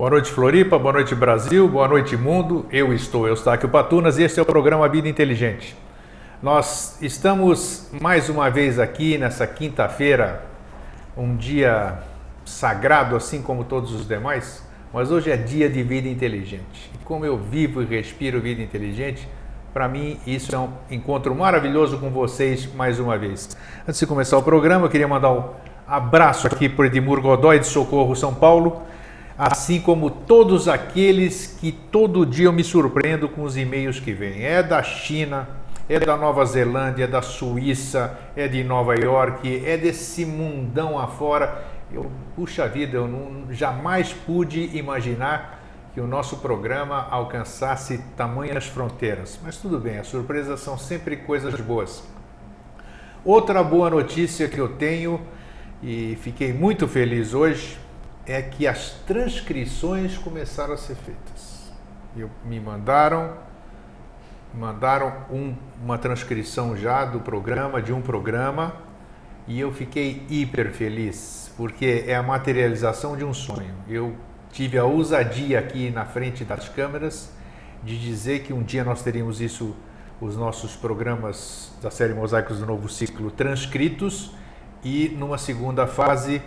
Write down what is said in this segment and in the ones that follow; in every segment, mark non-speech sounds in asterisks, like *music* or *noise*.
Boa noite, Floripa. Boa noite, Brasil. Boa noite, mundo. Eu estou Eustáquio Patunas e este é o programa Vida Inteligente. Nós estamos mais uma vez aqui nessa quinta-feira, um dia sagrado, assim como todos os demais, mas hoje é dia de vida inteligente. E como eu vivo e respiro vida inteligente, para mim isso é um encontro maravilhoso com vocês mais uma vez. Antes de começar o programa, eu queria mandar um abraço aqui para Edmur Godoy de Socorro, São Paulo assim como todos aqueles que todo dia eu me surpreendo com os e-mails que vêm. É da China, é da Nova Zelândia, é da Suíça, é de Nova York, é desse mundão afora. Eu, puxa vida, eu não, jamais pude imaginar que o nosso programa alcançasse tamanhas fronteiras. Mas tudo bem, as surpresas são sempre coisas boas. Outra boa notícia que eu tenho e fiquei muito feliz hoje é que as transcrições começaram a ser feitas. Eu, me mandaram, mandaram um, uma transcrição já do programa, de um programa, e eu fiquei hiper feliz, porque é a materialização de um sonho. Eu tive a ousadia aqui na frente das câmeras de dizer que um dia nós teríamos isso, os nossos programas da série Mosaicos do Novo Ciclo transcritos e numa segunda fase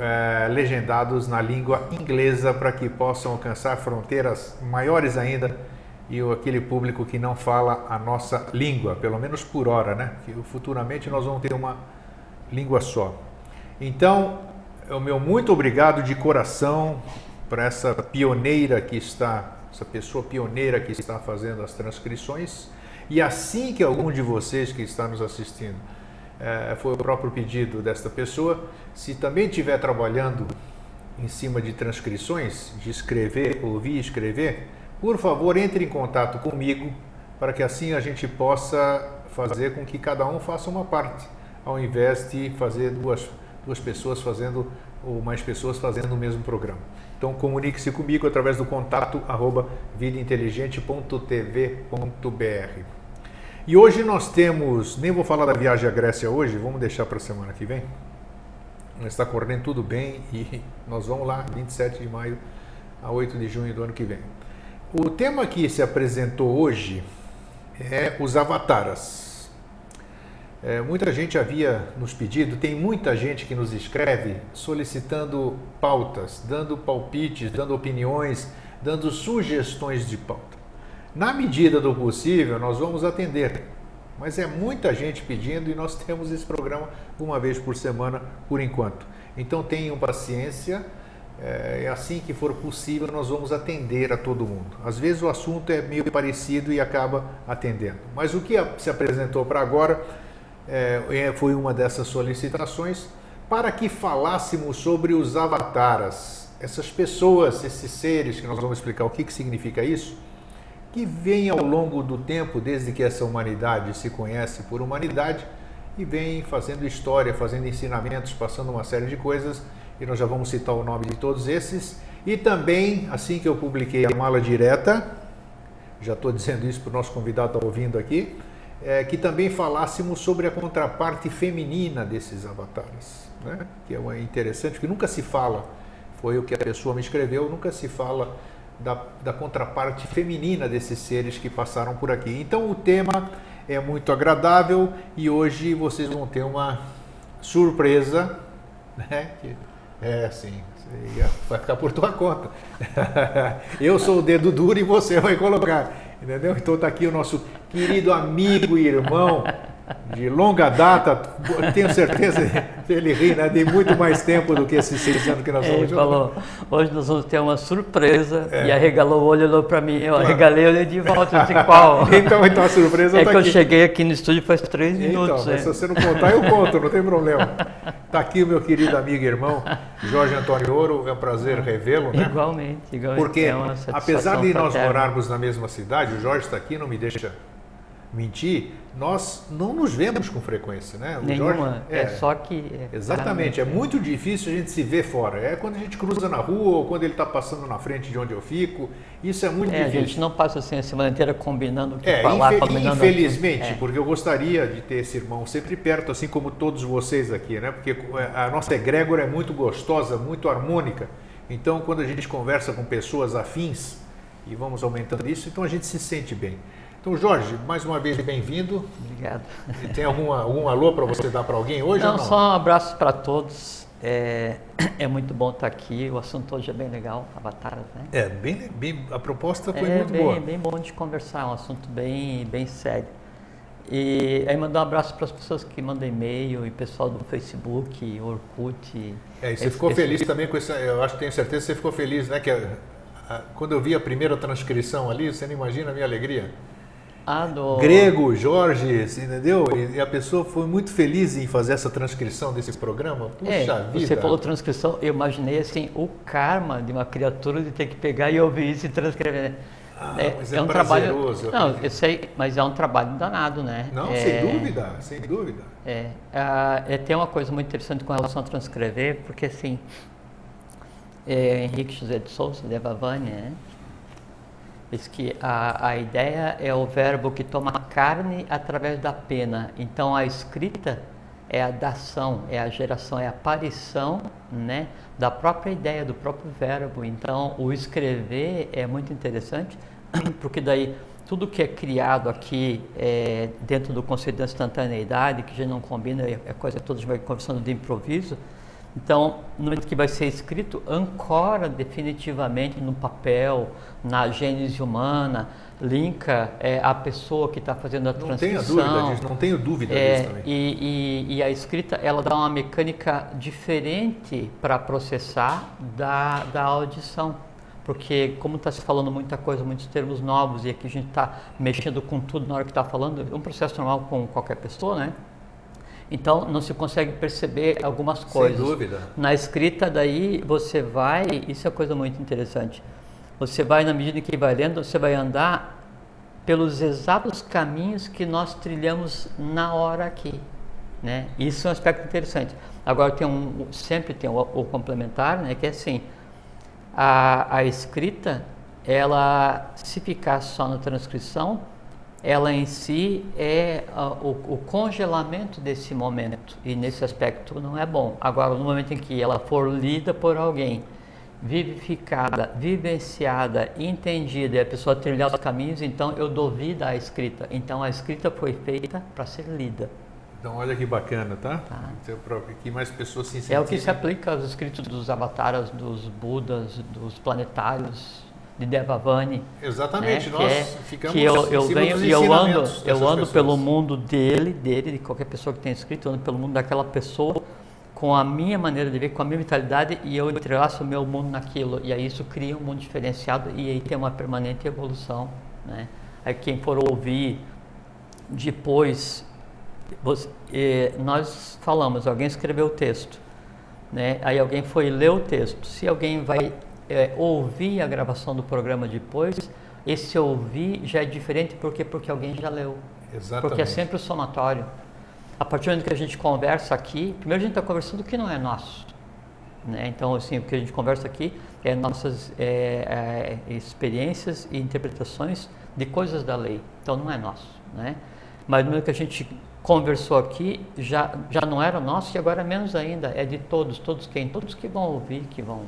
é, legendados na língua inglesa para que possam alcançar fronteiras maiores ainda e aquele público que não fala a nossa língua, pelo menos por hora, né? Que futuramente nós vamos ter uma língua só. Então, o meu muito obrigado de coração para essa pioneira que está, essa pessoa pioneira que está fazendo as transcrições. E assim que algum de vocês que está nos assistindo é, foi o próprio pedido desta pessoa. Se também estiver trabalhando em cima de transcrições, de escrever, ouvir e escrever, por favor, entre em contato comigo para que assim a gente possa fazer com que cada um faça uma parte, ao invés de fazer duas, duas pessoas fazendo ou mais pessoas fazendo o mesmo programa. Então comunique-se comigo através do contato arroba vidainteligente.tv.br. E hoje nós temos, nem vou falar da viagem à Grécia hoje, vamos deixar para a semana que vem. Está correndo tudo bem e nós vamos lá, 27 de maio a 8 de junho do ano que vem. O tema que se apresentou hoje é os avataras. É, muita gente havia nos pedido, tem muita gente que nos escreve solicitando pautas, dando palpites, dando opiniões, dando sugestões de pauta. Na medida do possível, nós vamos atender. Mas é muita gente pedindo e nós temos esse programa uma vez por semana por enquanto. Então tenham paciência, é assim que for possível nós vamos atender a todo mundo. Às vezes o assunto é meio parecido e acaba atendendo. Mas o que se apresentou para agora é, é, foi uma dessas solicitações para que falássemos sobre os avataras, essas pessoas, esses seres, que nós vamos explicar o que, que significa isso que vem ao longo do tempo, desde que essa humanidade se conhece por humanidade, e vem fazendo história, fazendo ensinamentos, passando uma série de coisas, e nós já vamos citar o nome de todos esses. E também, assim que eu publiquei a mala direta, já estou dizendo isso para o nosso convidado estar tá ouvindo aqui, é, que também falássemos sobre a contraparte feminina desses avatares, né? que é interessante, porque nunca se fala, foi o que a pessoa me escreveu, nunca se fala da, da contraparte feminina desses seres que passaram por aqui. Então o tema é muito agradável e hoje vocês vão ter uma surpresa, né? É assim, vai ficar por tua conta. *laughs* Eu sou o dedo duro e você vai colocar, entendeu? Então está aqui o nosso querido amigo e irmão de longa data, tenho certeza ele ri, né? De muito mais tempo do que esses seis anos que nós vamos Ele falou, hoje nós vamos ter uma surpresa é. e arregalou o olho, olhou para mim, eu arregalei, olhei de volta, eu disse qual? *laughs* então, então a surpresa É tá que aqui. eu cheguei aqui no estúdio faz três então, minutos. Então, é. se você não contar, eu conto, não tem problema. Está aqui o meu querido amigo e irmão, Jorge Antônio Ouro, é um prazer revê-lo, né? Igualmente, igualmente. Porque, é apesar de nós morarmos na mesma cidade, o Jorge está aqui, não me deixa mentir, nós não nos vemos com frequência, né? O Nenhuma, Jorge, é, é, só que... É, exatamente, é muito difícil a gente se ver fora. É quando a gente cruza na rua ou quando ele está passando na frente de onde eu fico. Isso é muito é, difícil. A gente não passa assim a semana inteira combinando o que é, falar, infel combinando Infelizmente, é. porque eu gostaria de ter esse irmão sempre perto, assim como todos vocês aqui, né? Porque a nossa egrégora é muito gostosa, muito harmônica. Então, quando a gente conversa com pessoas afins e vamos aumentando isso, então a gente se sente bem. Então, Jorge, mais uma vez bem-vindo. Obrigado. E tem algum, algum alô para você dar para alguém hoje? Não, não? só um abraço para todos. É, é, muito bom estar aqui. O assunto hoje é bem legal, avataras, né? É, bem, bem a proposta foi é muito bem, boa. É bem bom de conversar, é um assunto bem, bem sério. E aí mandar um abraço para as pessoas que mandam e-mail e pessoal do Facebook, Orkut. É, e você ficou esse... feliz também com isso? Eu acho que tenho certeza que você ficou feliz, né? Que a, a, quando eu vi a primeira transcrição ali, você não imagina a minha alegria. Ah, do... Grego, Jorge, entendeu? E a pessoa foi muito feliz em fazer essa transcrição desse programa. Puxa é, vida. Você falou transcrição, eu imaginei assim, o karma de uma criatura de ter que pegar e ouvir isso e transcrever. Ah, é, mas é, é um trabalho. Não, eu sei, mas é um trabalho danado, né? Não, é, sem dúvida, sem dúvida. É, é, tem uma coisa muito interessante com relação a transcrever, porque assim, é, Henrique José de Souza, de Avavani, né? Diz que a, a ideia é o verbo que toma carne através da pena. Então a escrita é a dação, é a geração, é a aparição né, da própria ideia, do próprio verbo. Então o escrever é muito interessante, *clears throat* porque daí tudo que é criado aqui é, dentro do conceito da instantaneidade, que já não combina, é, é coisa que todos vai conversando de improviso, então, no momento que vai ser escrito, ancora definitivamente no papel, na gênese humana, linka é, a pessoa que está fazendo a transcrição. Não tenho dúvida disso, não tenho dúvida é, disso também. E, e, e, a escrita, ela dá uma mecânica diferente para processar da, da audição. Porque, como está se falando muita coisa, muitos termos novos, e aqui a gente está mexendo com tudo na hora que está falando, é um processo normal com qualquer pessoa, né? Então não se consegue perceber algumas coisas. Sem dúvida. Na escrita daí você vai, isso é coisa muito interessante. Você vai na medida que vai lendo, você vai andar pelos exatos caminhos que nós trilhamos na hora aqui, né? Isso é um aspecto interessante. Agora tem um, sempre tem o, o complementar, né? Que é assim, a, a escrita, ela se ficar só na transcrição, ela em si é uh, o, o, congelamento desse momento e nesse aspecto não é bom. Agora, no momento em que ela for lida por alguém, vivificada, vivenciada, entendida e a pessoa trilhar os caminhos, então eu dou vida à escrita. Então a escrita foi feita para ser lida. Então olha que bacana, tá? tá. Então, que mais pessoas se incentivem. É o que se aplica aos escritos dos avataras, dos budas, dos planetários, de Devavani. Exatamente, né? nós que é, ficamos que eu, eu venho e eu ando, eu ando pelo mundo dele, dele, de qualquer pessoa que tenha escrito, eu ando pelo mundo daquela pessoa com a minha maneira de ver, com a minha mentalidade e eu entrelaço o meu mundo naquilo e aí isso cria um mundo diferenciado e aí tem uma permanente evolução, né? Aí quem for ouvir depois, você, eh, nós falamos, alguém escreveu o texto, né? Aí alguém foi ler o texto. Se alguém vai é, ouvir a gravação do programa depois, esse ouvir já é diferente porque porque alguém já leu. Exatamente. Porque é sempre o somatório. A partir do momento que a gente conversa aqui, primeiro a gente está conversando o que não é nosso. Né? Então, assim, o que a gente conversa aqui é nossas é, é, experiências e interpretações de coisas da lei. Então, não é nosso. Né? Mas no momento que a gente conversou aqui, já, já não era nosso e agora menos ainda. É de todos. Todos quem? Todos que vão ouvir, que vão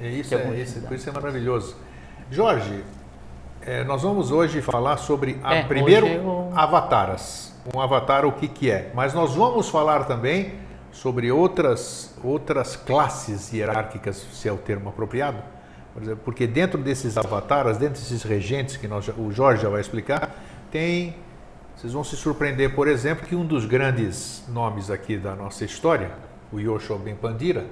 é isso, é, isso, por isso é maravilhoso. Jorge, é, nós vamos hoje falar sobre a, é, primeiro eu... avataras. Um avatar o que, que é. Mas nós vamos falar também sobre outras, outras classes hierárquicas, se é o termo apropriado. Por exemplo, porque dentro desses avataras, dentro desses regentes que nós, o Jorge já vai explicar, tem. Vocês vão se surpreender, por exemplo, que um dos grandes nomes aqui da nossa história, o Yosho Ben Pandira,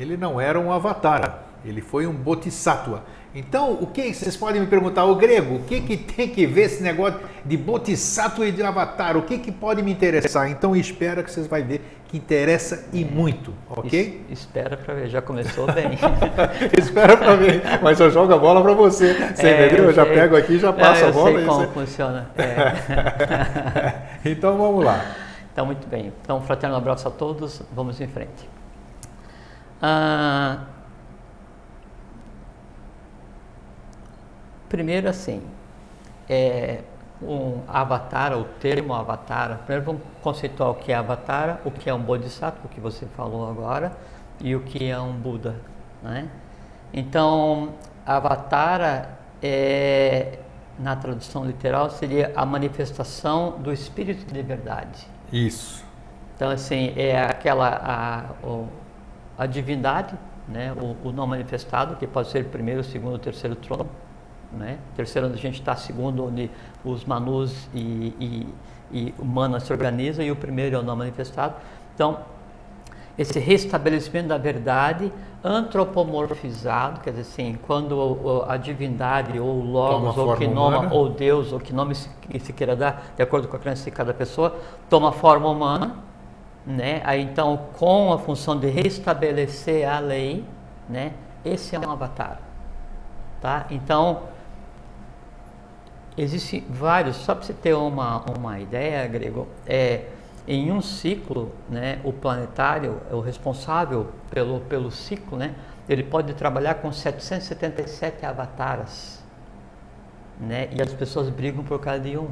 ele não era um avatar, ele foi um bodhisattva. Então, o que vocês podem me perguntar, o grego, o que, que tem que ver esse negócio de bodhisattva e de avatar? O que, que pode me interessar? Então, espera que vocês vão ver que interessa e muito, ok? Es, espera para ver, já começou *laughs* bem. espera para ver, mas eu jogo a bola para você, você é, entendeu? Eu, eu já pego aqui, já passo a bola. Eu sei como você... funciona. *laughs* É. então, vamos lá. Então, muito bem. Então, um fraterno abraço a todos, vamos em frente. Ah, primeiro assim, é, um avatar, o termo avatar, primeiro vamos conceituar o que é avatar, o que é um bodhisattva, o que você falou agora, e o que é um Buda. Né? Então, Avatara é, na tradução literal seria a manifestação do Espírito de verdade. Isso. Então, assim, é aquela a, o, a divindade, né? O, o, não manifestado, que pode ser primeiro, segundo, terceiro trono. Né? Terceiro onde a gente está, segundo onde os manus e, e, e humanas se organizam, e o primeiro é o não manifestado. Então, esse restabelecimento da verdade antropomorfizado, quer dizer assim, quando a divindade ou o logos ou que nome ou Deus ou que nome se, se queira dar, de acordo com a crença de cada pessoa, toma forma humana, né? Aí então com a função de restabelecer a lei, né? Esse é um avatar, tá? Então existem vários, só para você ter uma uma ideia, grego, é em um ciclo, né, o planetário, o responsável pelo, pelo ciclo, né, ele pode trabalhar com 777 avatares. Né, e as pessoas brigam por causa de um.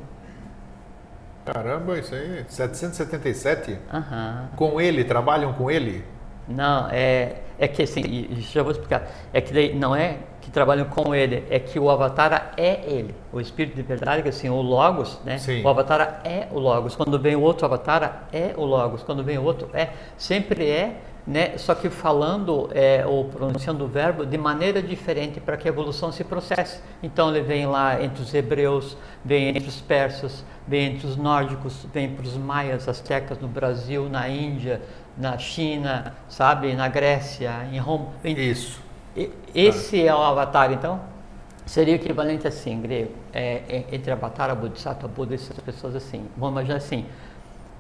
Caramba, isso aí, 777? Uhum. Com ele, trabalham com ele? Não, é, é que assim, já vou explicar. É que daí não é que trabalham com ele, é que o avatar é ele. O espírito de verdade, que assim, o logos, né? Sim. O avatar é o logos. Quando vem outro avatar, é o logos. Quando vem o outro, é. Sempre é, né? Só que falando é, ou pronunciando o verbo de maneira diferente para que a evolução se processe. Então ele vem lá entre os hebreus, vem entre os persas, vem entre os nórdicos, vem para os maias, astecas no Brasil, na Índia, na China, sabe, na Grécia, em Roma. Isso. Esse é o avatar, então? Seria o equivalente assim, grego, é, é, entre avatar, bodhisattva, Buda, essas pessoas assim. Vamos imaginar assim,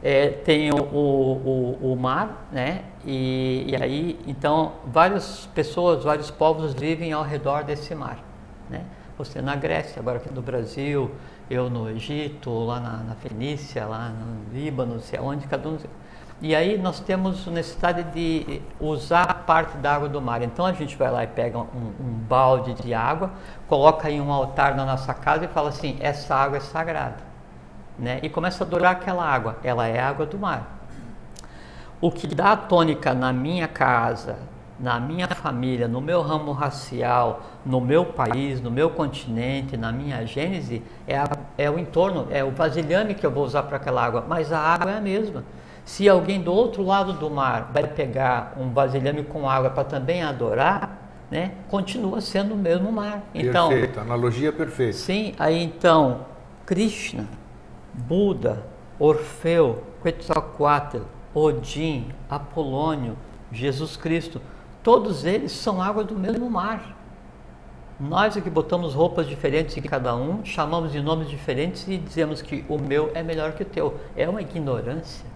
é, tem o, o, o, mar, né? E, e, aí, então, várias pessoas, vários povos vivem ao redor desse mar, né? Você na Grécia, agora aqui no Brasil, eu no Egito, lá na, na Fenícia, lá no Líbano, não sei onde, cada um... E aí nós temos necessidade de usar parte da água do mar. Então a gente vai lá e pega um, um, balde de água, coloca em um altar na nossa casa e fala assim: essa água é sagrada. Né? E começa a adorar aquela água. Ela é água do mar. O que dá a tônica na minha casa, na minha família, no meu ramo racial, no meu país, no meu continente, na minha gênese, é, a, é o entorno, é o vasilhame que eu vou usar para aquela água. Mas a água é a mesma. Se alguém do outro lado do mar vai pegar um vasilhame com água para também adorar, né, continua sendo o mesmo mar. Então, Perfeito, analogia perfeita. Sim, aí então, Krishna, Buda, Orfeu, Quetzalcoatl, Odin, Apolônio, Jesus Cristo, todos eles são água do mesmo mar. Nós é que botamos roupas diferentes em cada um, chamamos de nomes diferentes e dizemos que o meu é melhor que o teu. É uma ignorância.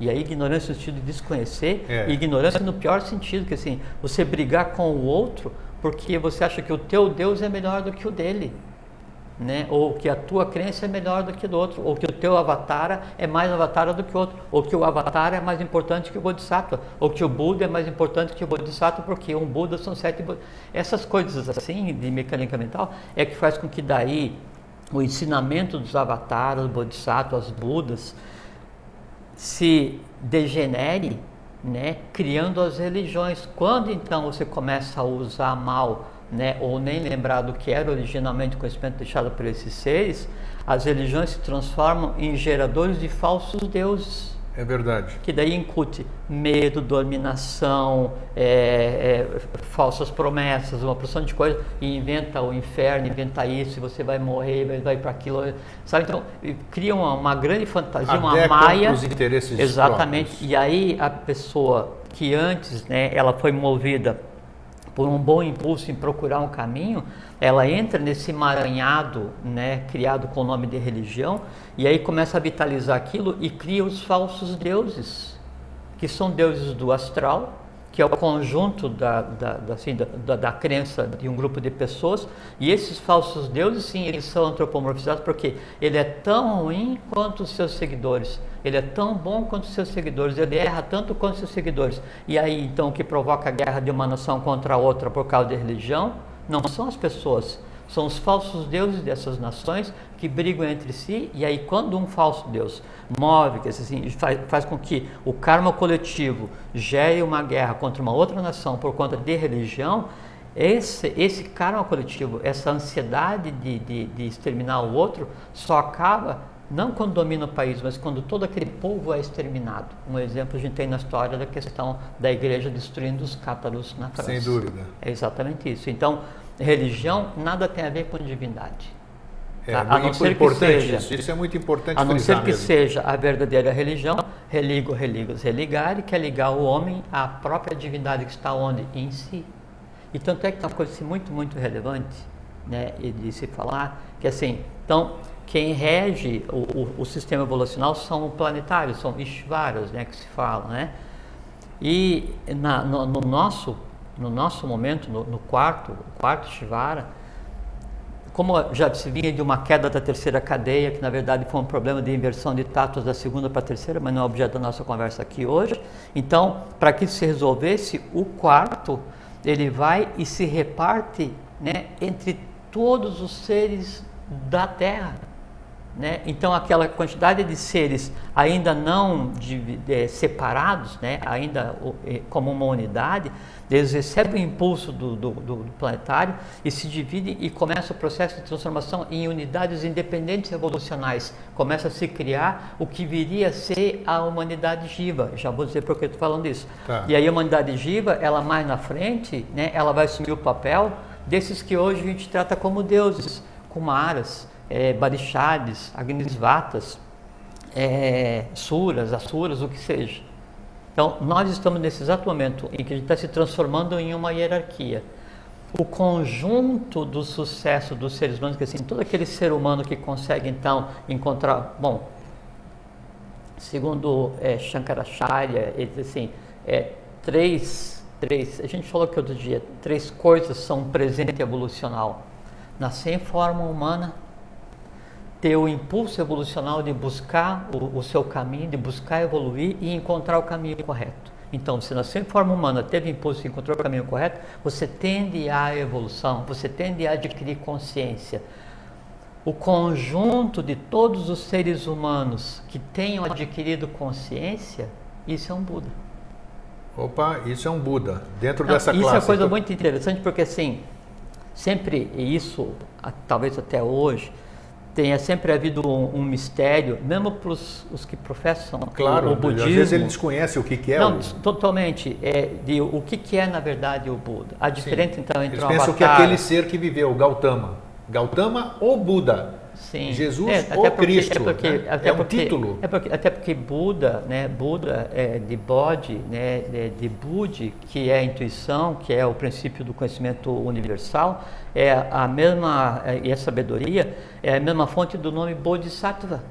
E aí ignorância no sentido de desconhecer, é. e ignorância no pior sentido, que assim, você brigar com o outro porque você acha que o teu Deus é melhor do que o dele. Né? Ou que a tua crença é melhor do que o do outro, ou que o teu avatar é mais avatar do que o outro, ou que o avatar é mais importante que o Bodhisattva, ou que o Buda é mais importante que o Bodhisattva, porque um Buda são sete Essas coisas assim, de mecânica mental, é que faz com que daí o ensinamento dos avatares, Bodhisattvas, Budas, se degenere, né, criando as religiões. Quando então você começa a usar mal, né, ou nem lembrar do que era originalmente o conhecimento deixado por esses seres, as religiões se transformam em geradores de falsos deuses. É verdade. Que daí incute medo, dominação, é, é, falsas promessas, uma porção de coisas, e inventa o inferno, inventa isso, e você vai morrer, vai, vai para aquilo. Sabe? Então, cria uma, uma grande fantasia, Até uma maia. Os interesses Exatamente. Próprios. E aí a pessoa que antes né, ela foi movida por um bom impulso em procurar um caminho, ela entra nesse emaranhado, né, criado com o nome de religião, e aí começa a vitalizar aquilo e cria os falsos deuses, que são deuses do astral, que é o conjunto da, da, da, assim, da, da, crença de um grupo de pessoas, e esses falsos deuses, sim, eles são antropomorfizados porque ele é tão ruim quanto os seus seguidores, ele é tão bom quanto os seus seguidores, ele erra tanto quanto os seus seguidores. E aí, então, o que provoca a guerra de uma nação contra a outra por causa de religião, não são as pessoas, são os falsos deuses dessas nações que brigam entre si, e aí quando um falso deus move, que assim, faz, faz com que o karma coletivo gere uma guerra contra uma outra nação por conta de religião, esse, esse karma coletivo, essa ansiedade de, de, de exterminar o outro, só acaba não quando domina o país, mas quando todo aquele povo é exterminado. Um exemplo a gente tem na história da questão da igreja destruindo os cátaros na França. Sem dúvida. É exatamente isso. Então, religião nada tem a ver com divindade. É, tá? a não ser que seja, isso. isso é muito importante A não ser que mesmo. seja a verdadeira religião, religo, religos, religare, que é ligar o homem à própria divindade que está onde? Em si. E tanto é que é uma coisa assim, muito, muito relevante né, de se falar, que assim, então, quem rege o, o, o sistema evolucional são planetários, são Ishvaras, né, que se fala, né? E na, no, no, nosso, no nosso momento, no, no quarto, quarto Shivara, como já se vinha de uma queda da terceira cadeia, que na verdade foi um problema de inversão de tatos da segunda para a terceira, mas não é objeto da nossa conversa aqui hoje. Então, para que isso se resolvesse, o quarto ele vai e se reparte né, entre todos os seres da Terra. Né? Então, aquela quantidade de seres ainda não de, de, separados, né? ainda como uma unidade, eles recebem o impulso do, do, do, planetário e se dividem e começa o processo de transformação em unidades independentes evolucionais. Começa a se criar o que viria a ser a humanidade Jiva. Já vou dizer por que estou falando isso. Tá. E aí a humanidade Jiva, ela mais na frente, né, ela vai assumir o papel desses que hoje a gente trata como deuses, Kumaras, é, Barixades, Agnisvatas, é, Suras, Asuras, o que seja. Então, nós estamos nesse exato momento em que a gente está se transformando em uma hierarquia. O conjunto do sucesso dos seres humanos, que assim, todo aquele ser humano que consegue então encontrar, bom, segundo é, Shankaracharya, ele diz assim, é, três, três, a gente falou que outro dia, três coisas são presente evolucional. Nascer em forma humana, ter o impulso evolucional de buscar o, o, seu caminho, de buscar evoluir e encontrar o caminho correto. Então, se nasceu em forma humana, teve impulso e encontrou o caminho correto, você tende à evolução, você tende a adquirir consciência. O conjunto de todos os seres humanos que tenham adquirido consciência, isso é um Buda. Opa, isso é um Buda, dentro Não, dessa isso classe. Isso é coisa então... muito interessante porque, assim, sempre, e isso, talvez até hoje, tenha sempre havido um, um mistério, mesmo para os que professam claro, o, o budismo. Às vezes ele desconhece o que, que é Não, o... totalmente. É, de, o que, que é, na verdade, o Buda. A diferença, Sim. então, entre Eles um pensam avatar... que é aquele ser que viveu, Gautama. Gautama ou Buda. Sim. Jesus é, ou porque, Cristo. É, porque, né? até é um porque, título. É porque, até porque Buda, né, Buda é de Bodhi, né, é de Budi, que é a intuição, que é o princípio do conhecimento universal, é a mesma, é, e a sabedoria é a mesma fonte do nome Bodhisattva.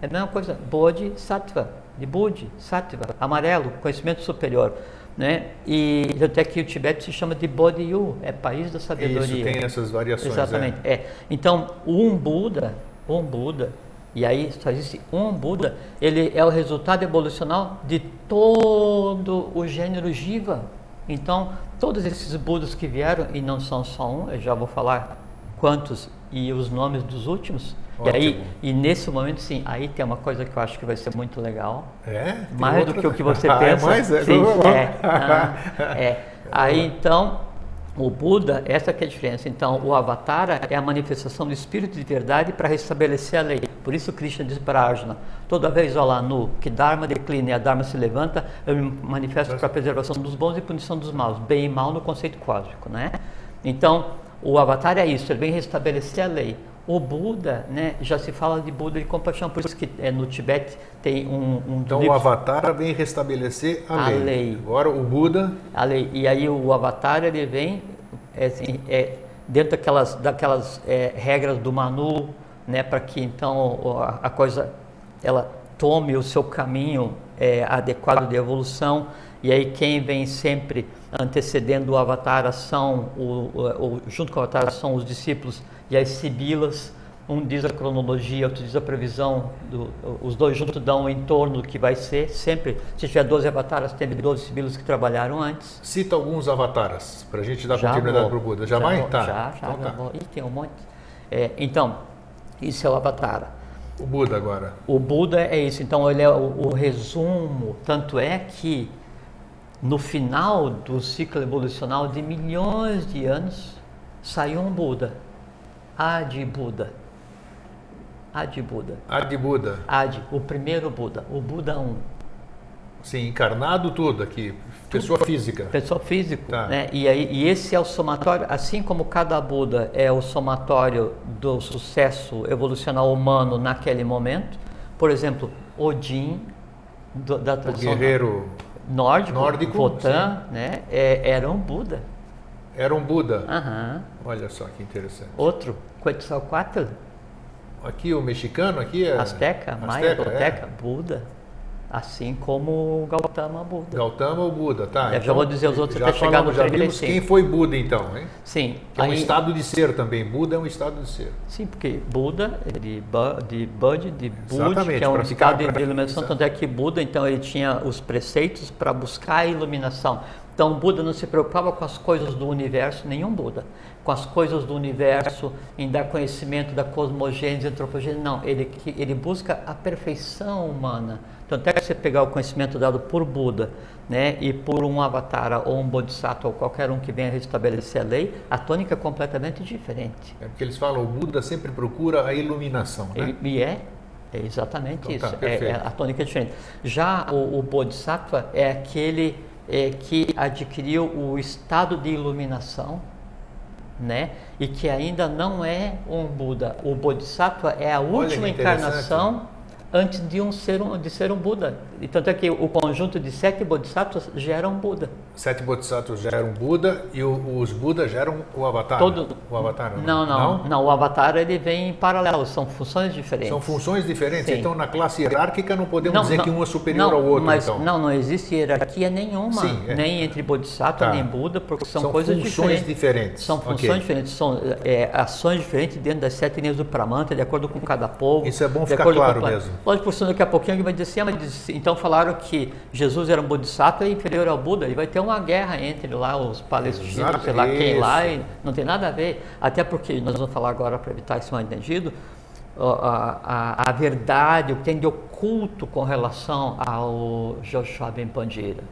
É a mesma coisa, Bodhisattva, de Budi, Sattva, amarelo, conhecimento superior. Né? E até que o Tibete se chama de Bodhiyu, é país da sabedoria. Isso tem essas variações. Exatamente. É. é. Então, um Buda, um Buda, e aí só existe um Buda, ele é o resultado evolucional de todo o gênero Jiva. Então, todos esses Budas que vieram, e não são só um, eu já vou falar quantos e os nomes dos últimos, Ótimo. E aí, e nesse momento, sim, aí tem uma coisa que eu acho que vai ser muito legal. É? Mais outra... do que o que você *laughs* ah, pensa. É mais? É, sim, é, ah, é. Aí então, o Buda, essa que é a diferença. Então, o Avatara é a manifestação do Espírito de verdade para restabelecer a lei. Por isso Krishna diz para Arjuna, toda vez, olha lá, no que Dharma declina e a Dharma se levanta, eu me manifesto para a preservação dos bons e punição dos maus. Bem e mal no conceito cósmico, né? Então, o Avatar é isso, ele vem restabelecer a lei. O Buda, né, já se fala de Buda de compaixão, por isso que é, no Tibete tem um, um Então livro, o Avatar vem restabelecer a, a lei. lei. Agora o Buda. A lei. E aí o Avatar ele vem é, assim, é, dentro daquelas, daquelas é, regras do Manu, né, para que então a, a, coisa ela tome o seu caminho é, adequado de evolução. E aí quem vem sempre antecedendo o Avatar são, o, o, o junto com o Avatar são os discípulos e as sibilas, um diz a cronologia, outro diz a previsão, do, os dois juntos dão o entorno do que vai ser, sempre, se tiver 12 avataras, teve 12 sibilas que trabalharam antes. Cita alguns avataras, para a gente dar continuidade para o Buda. Já, já vai? Vou, tá. Já, já, então, já tá. Ih, tem um monte. É, então, isso é o avatar. O Buda agora. O Buda é isso, então ele é o, o resumo, tanto é que no final do ciclo evolucional de milhões de anos, saiu um Buda, Adi Buda. Adi Buda. Adi Buda. Adi, o primeiro Buda, o Buda 1. Sim, encarnado tudo aqui, pessoa física. Pessoa físico, Tá. né? E, aí, e esse é o somatório, assim como cada Buda é o somatório do sucesso evolucional humano naquele momento. Por exemplo, Odin, do- da O tradição guerreiro nórdico, nórdico, Votan, né? É, era um Buda. era um Buda. Aham. Olha só que interessante. Outro, Quetzalcoatl, Aqui o mexicano aqui é Azteca, Maia, Azteca, é. Buda. Assim como Gautama Buda. Gautama ou Buda, tá? Eu já vou dizer os outros até chegar no Já vimos 35. quem foi Buda então, hein? Sim. Que é um estado de ser também. Buda é um estado de ser. Sim, porque Buda, é de, Bu- de Bud, de Bud, que é um estado de, de iluminação, tanto é que Buda, então, ele tinha os preceitos para buscar a iluminação. Então, Buda não se preocupava com as coisas do universo, nenhum Buda, com as coisas do universo, em dar conhecimento da cosmogênese, antropogênese, não. Ele, ele busca a perfeição humana. Tanto é que você pegar o conhecimento dado por Buda, né, e por um avatar ou um bodhisattva ou qualquer um que venha restabelecer a lei, a tônica é completamente diferente. É porque eles falam, o Buda sempre procura a iluminação, né? Ele- e é, é exatamente Então tá, isso. É- perfeito. é- a tônica é diferente. Já o, o Bodhisattva é aquele é, que adquiriu o estado de iluminação, né? E que ainda não é um Buda. O Bodhisattva é a última encarnação antes de um ser um, de ser um Buda. E tanto é que o conjunto de sete Bodhisattvas gera um Buda. Sete bodhisattvas já eram Buda e o- os Budas já eram o Avatar. Todo- O Avatar, Não, não, não, O Avatar ele vem em paralelo. São funções diferentes. São funções diferentes. Sim. Então, na classe hierárquica, não podemos dizer que um é superior não, ao outro. Mas então. não, não existe hierarquia nenhuma, Sim, é. nem entre Bodhisattva Tá. nem Buda, porque são, São coisas funções diferentes. diferentes. São funções Ok. diferentes, são é, ações diferentes dentro das sete linhas do Pramanta, de acordo com cada povo. Isso é bom ficar com claro pla- mesmo. Lógico, senão daqui a pouquinho alguém vai dizer assim, ah, mas diz- então falaram que Jesus era um Bodhisattva e inferior ao Buda, e vai ter uma guerra entre lá os palestinos, Exato, sei lá quem lá, isso. e não tem nada a ver. Até porque, nós vamos falar agora para evitar esse mal entendido, a, a, a verdade, o que tem de oculto com relação ao Joshua Ben Pandira,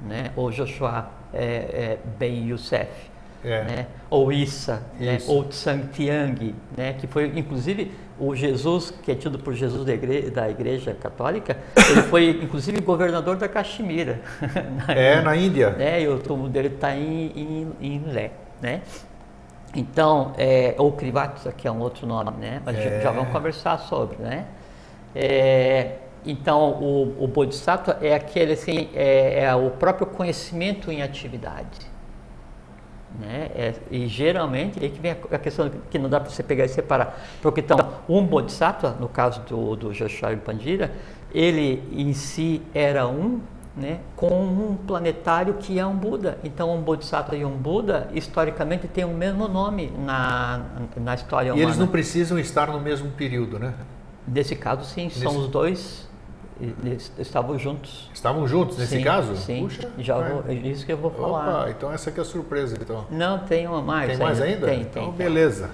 né? ou Joshua é, é, Ben Youssef, É. né? ou Issa, né? Isso. ou Tsang Tiang, né? que foi inclusive o Jesus, que é tido por Jesus da igreja, da igreja católica, ele foi inclusive governador da Caxemira. na *laughs* É, na Índia. né? E o túmulo dele está em, em, em Lé, né? Então, é, ou Krivatsa, que é um outro nome, né? Mas já- É. já vamos conversar sobre, né? É, então, o, o Bodhisattva é aquele, assim, é, é o próprio conhecimento em atividade. Né? É, e geralmente, aí que vem a, a questão que não dá para você pegar e separar. Porque então, um Bodhisattva, no caso do, do Joshua Pandira, ele em si era um, né, com um planetário que é um Buda. Então, um Bodhisattva e um Buda, historicamente, têm o mesmo nome na, na história E humana. eles não precisam estar no mesmo período, né? Nesse caso, sim, são Nesse- os dois, eles estavam juntos. Estavam juntos nesse Sim, caso? Sim, Puxa, já vai. vou, é isso que eu vou falar. Opa, então essa que é a surpresa, então. Não, tem uma mais. Tem mais ainda? Tem, então, tem. beleza.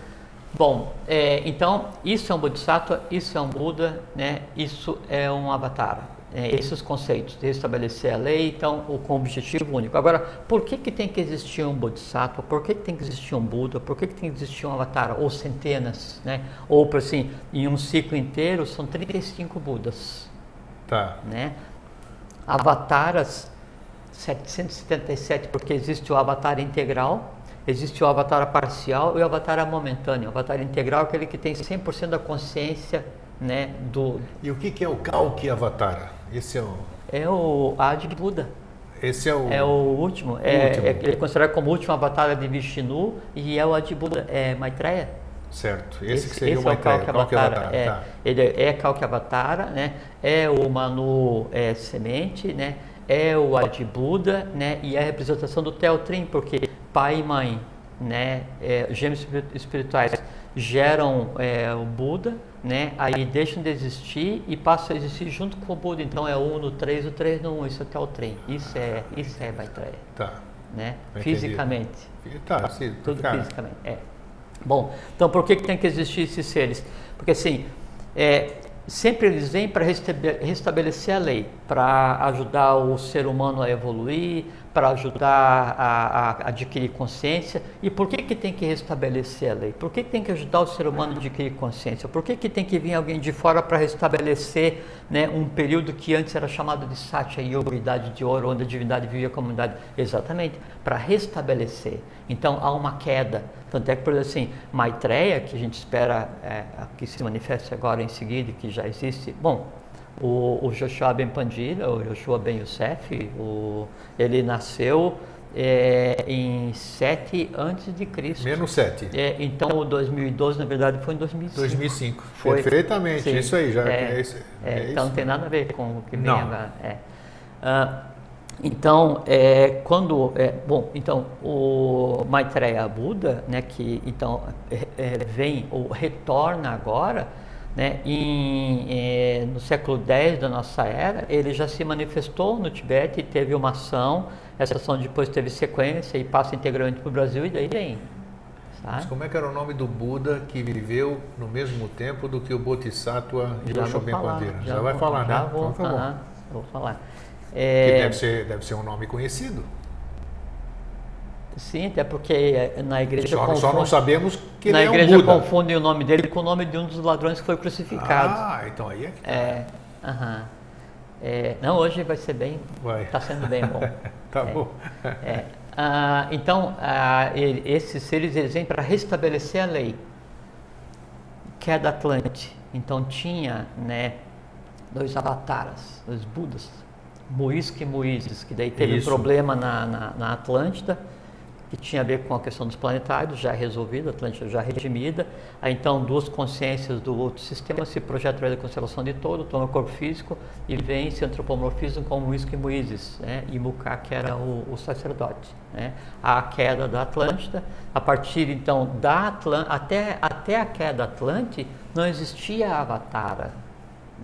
Bom, é, então, isso é um Bodhisattva, isso é um Buda, né? isso é um Avatar. É, esses conceitos de restabelecer a lei, então, o, com objetivo único. Agora, por que, que tem que existir um Bodhisattva? Por que, que tem que existir um Buda? Por que, que tem que existir um Avatar? Ou centenas, né? Ou, por assim, em um ciclo inteiro, são 35 Budas, Tá. né? Avataras, 777, porque existe o Avatar integral, existe o Avatar parcial e o Avatar momentâneo. O Avatar integral é aquele que tem 100% da consciência, né, do... E o que, que é o Kalki Avatar? Esse é o. É o Adi Buda. Esse é o. É o último. É, último. é- ele é considerado como o último avatar de Vishnu e é o Adi Buda, é Maitreya. Certo. Esse, que seria esse o é o Maitreya. Avatar. É, Tá. Ele é Kalki Avatara, né? É o Manu é, semente, né? É o Adi Buda, né? E é a representação do Teotrim, porque pai e mãe, né? É, gêmeos espiri- espirituais geram é, o Buda, né? Aí deixam de existir e passam a existir junto com o Buda. Então é um no três, o três no um. Isso é Teotrim. Isso é, isso é Maitreya, Tá. né? Fisicamente. Tá, sim. Tudo cara, fisicamente. É. Bom, então por que, que tem que existir esses seres? Porque assim, é, sempre eles vêm para restabelecer a lei, para ajudar o ser humano a evoluir, para ajudar a, a, adquirir consciência. E por que, que tem que restabelecer a lei? Por que, tem que ajudar o ser humano a adquirir consciência? Por que, que tem que vir alguém de fora para restabelecer né, um período que antes era chamado de Satya Yuga, Idade de Ouro, onde a divindade vivia a comunidade? Exatamente, para restabelecer. Então há uma queda. Tanto é que, por exemplo, assim, Maitreya, que a gente espera é, que se manifeste agora em seguida, que já existe, bom, o, o Joshua Ben Pandira, o Joshua Ben Youssef, o, ele nasceu é, em 7 antes de Cristo. Menos 7. É, então, o 2012, na verdade, foi em 2005. 2005. Foi. Perfeitamente, Sim. isso aí. Já é, é, é então, não tem nada a ver com o que vem não. agora. Ah, então, é, quando, é, bom, então o Maitreya Buda, né, que então é, vem ou retorna agora, né, em, é, no século X da nossa era, ele já se manifestou no Tibete e teve uma ação, essa ação depois teve sequência e passa integrante para o Brasil e daí vem. Mas como é que era o nome do Buda que viveu no mesmo tempo do que o Bodhisattva Joshua Ben Pandira? Já, já vai falar, já né? Vou, então, tá vou falar. É... Que deve ser, deve ser um nome conhecido. Sim, até porque na igreja só, confunde, só não sabemos que na igreja é um confundem o nome dele com o nome de um dos ladrões que foi crucificado. Ah, então aí é que tá. É, uh -huh. é, não, hoje vai ser bem, está sendo bem bom. *laughs* tá é, bom. É, ah, então, ah, ele, esses seres eles vêm para restabelecer a lei, que é da Atlante. Então tinha, né, dois avataras, dois Budas, Muisca e Muízes, que daí teve Isso. um problema na, na, na, Atlântida, que tinha a ver com a questão dos planetários, já resolvida, a Atlântida já redimida. Aí então duas consciências do outro sistema se projetam da constelação de todo, toma o corpo físico e vem se antropomorfizam com Muisca e Muízes, né? e Muká, que era o, o sacerdote. Né? A queda da Atlântida, a partir então da Atlântida, até, até a queda da Atlântida, não existia a Avatara,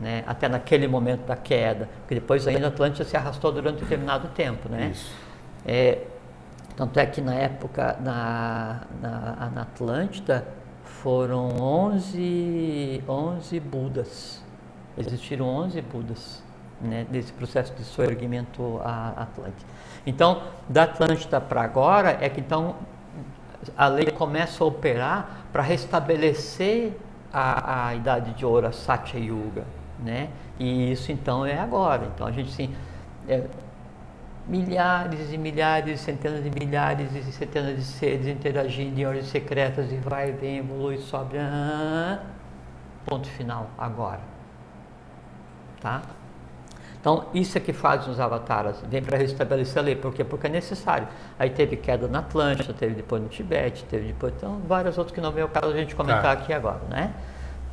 né? até naquele momento da queda, porque depois ainda a Atlântida se arrastou durante um determinado tempo. Né? É, tanto é que na época, na, na, na Atlântida, foram 11, 11 Budas, existiram 11 Budas né, nesse processo de soerguimento Atlântida. Então, da Atlântida para agora, é que então a lei começa a operar para restabelecer a, a idade de ouro, a Satya Yuga né? E isso então é agora. Então a gente sim, é, milhares e milhares, centenas de milhares e centenas de seres interagindo em ordens secretas e vai, vem, evolui, sobe. Ah, ponto final agora, tá? Então, isso é que faz os avatares, vem para restabelecer a lei, por quê? Porque é necessário. Aí teve queda na Atlântida, teve depois no Tibete, teve depois, então, várias outras que não veio o caso a gente comentar tá. aqui agora, né?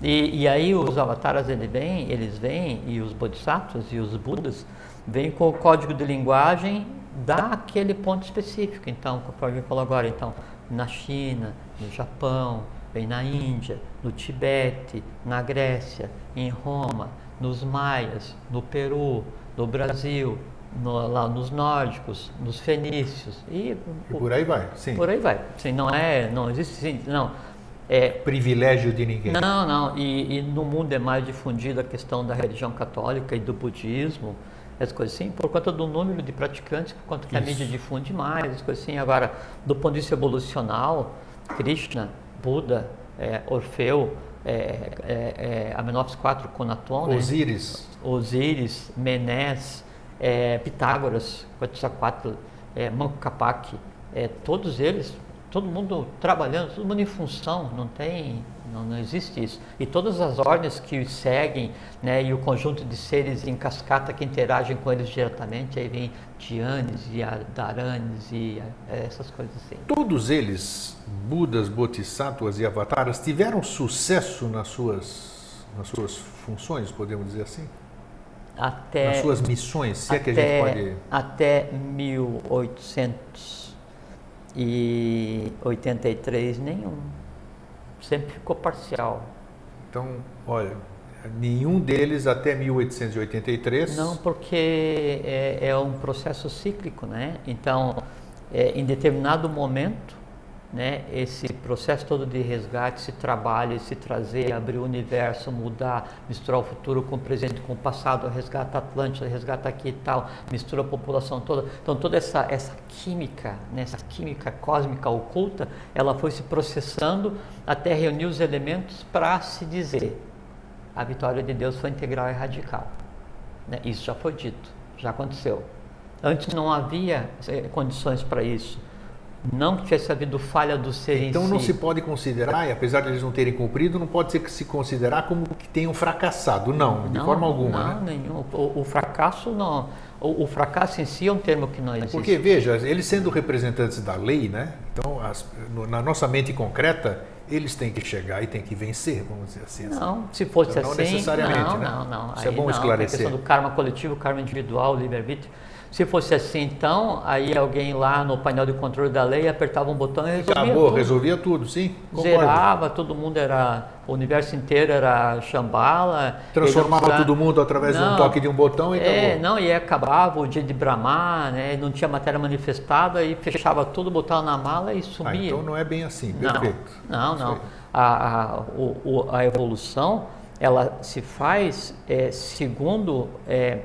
E, e aí os avataras ele vem, eles vêm, e os bodhisattvas e os budas vêm com o código de linguagem daquele ponto específico. Então, conforme eu falou agora, então, na China, no Japão, vem na Índia, no Tibete, na Grécia, em Roma, nos Maias, no Peru, no Brasil, no, lá nos nórdicos, nos fenícios e, e por aí vai, sim. Por aí vai. Sim, não é, não existe, sim, não é, privilégio de ninguém. Não, não. E, e, no mundo é mais difundida a questão da religião católica e do budismo, as coisas assim, por conta do número de praticantes, por conta que Isso. a mídia difunde mais, as coisas assim. Agora, do ponto de vista evolucional, Krishna, Buda, é, Orfeu, é, é, é Amenófis IV, Conaton? Osíris, né? Osíris, Menés, é, Pitágoras, Quetzalcoatl, é, Manco Capac, é, todos eles todo mundo trabalhando, todo mundo em função, não tem, não, não existe isso. E todas as ordens que os seguem, né, e o conjunto de seres em cascata que interagem com eles diretamente, aí vem Tianes e Daranes e é, essas coisas assim. Todos eles, Budas, Bodhisattvas e Avataras, tiveram sucesso nas suas, nas suas funções, podemos dizer assim? Até, nas suas missões, se até, é que a gente pode... Até 1800 e 83 nenhum. Sempre ficou parcial. Então, olha, nenhum deles até 1883? Não, porque é, é um processo cíclico, né? Então, é, em determinado momento, né, esse processo todo de resgate, esse trabalho, esse trazer, abrir o universo, mudar, misturar o futuro com o presente, com o passado, resgata Atlântida, resgata aqui e tal, mistura a população toda. Então toda essa, essa química, né, essa química cósmica oculta, ela foi se processando até reunir os elementos para se dizer a vitória de Deus foi integral e radical. Né? Isso já foi dito, já aconteceu. Antes não havia eh, condições para isso não tivesse havido falha do ser Então não si. se pode considerar, e apesar de eles não terem cumprido, não pode ser que se considerar como que tenham fracassado. Não, de Não, forma alguma. Não, né? nenhum. O, o fracasso não. O, o fracasso em si é um termo que não existe. Porque, veja, eles sendo representantes da lei, né? Então, as- no- na nossa mente concreta, eles têm que chegar e têm que vencer, vamos dizer assim. Não, se fosse Então, não assim, necessariamente, não, né? não, não. Isso é Aí bom não, esclarecer. A questão do karma coletivo, karma individual, livre-arbítrio. Se fosse assim, então, aí alguém lá no painel de controle da lei apertava um botão e resolvia Acabou, tudo. resolvia tudo, sim. Concordo. Zerava, todo mundo era, o universo inteiro era chambala. Transformava não todo mundo através de um Não, toque de um botão e É, acabou. não, e acabava o dia de Brahma, né? Não tinha matéria manifestada e fechava tudo, botava na mala e Ah, sumia. então não é bem assim, Não, perfeito. Não, não. A, a, o- a evolução ela se faz é, segundo é,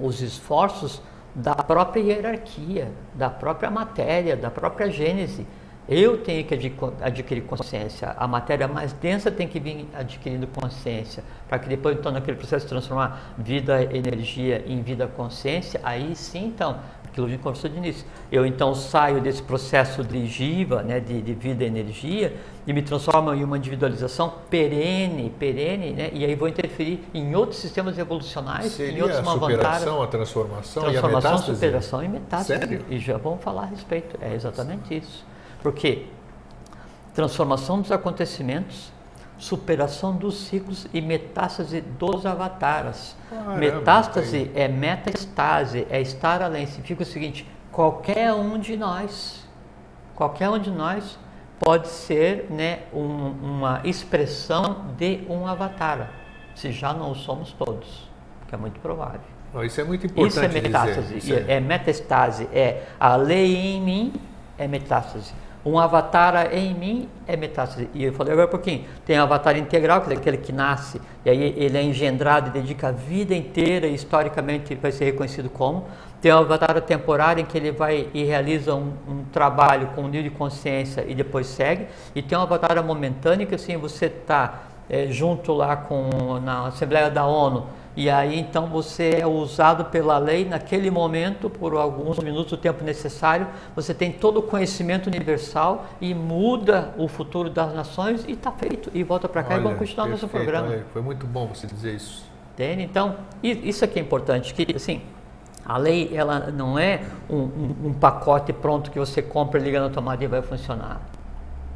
os esforços da própria hierarquia, da própria matéria, da própria gênese. Eu tenho que adqu- adquirir consciência, a matéria mais densa tem que vir adquirindo consciência, para que depois, então, naquele processo de transformar vida, energia em vida, consciência, aí sim, então, aquilo que a gente conversou de início. Eu então saio desse processo de jiva, né, de, de vida e energia, e me transformo em uma individualização perene, perene, né, e aí vou interferir em outros sistemas evolucionais, em Seria outros a superação, a transformação, e a Transformação, metástase? superação e metástase. Sério? E já vamos falar a respeito. É exatamente isso. Porque transformação dos acontecimentos, superação dos ciclos e metástase dos avataras. Caramba, metástase é metaestase, é estar além. Significa o seguinte: qualquer um de nós, qualquer um de nós pode ser né, um- uma expressão de um avatar, se já não o somos todos, que é muito provável. Isso é muito importante Isso é metástase, dizer. Isso é metastase, é a lei em mim é metástase. Um avatar em mim é metástase. E eu falei agora um pouquinho. Tem o avatar integral, que é aquele que nasce, e aí ele é engendrado e dedica a vida inteira, e historicamente vai ser reconhecido como. Tem o avatar temporário, em que ele vai e realiza um, um trabalho com um nível de consciência e depois segue. E tem o avatar momentâneo, que assim, você está junto lá com, na Assembleia da ONU, e aí então você é usado pela lei naquele momento, por alguns minutos, o tempo necessário, você tem todo o conhecimento universal e muda o futuro das nações e está feito. E volta para cá e Olha, vamos continuar nosso perfeito, programa. olha, foi muito bom você dizer isso. Entende? Então, isso aqui é importante, que assim, a lei ela não é um, um- um pacote pronto que você compra, liga na tomada e vai funcionar.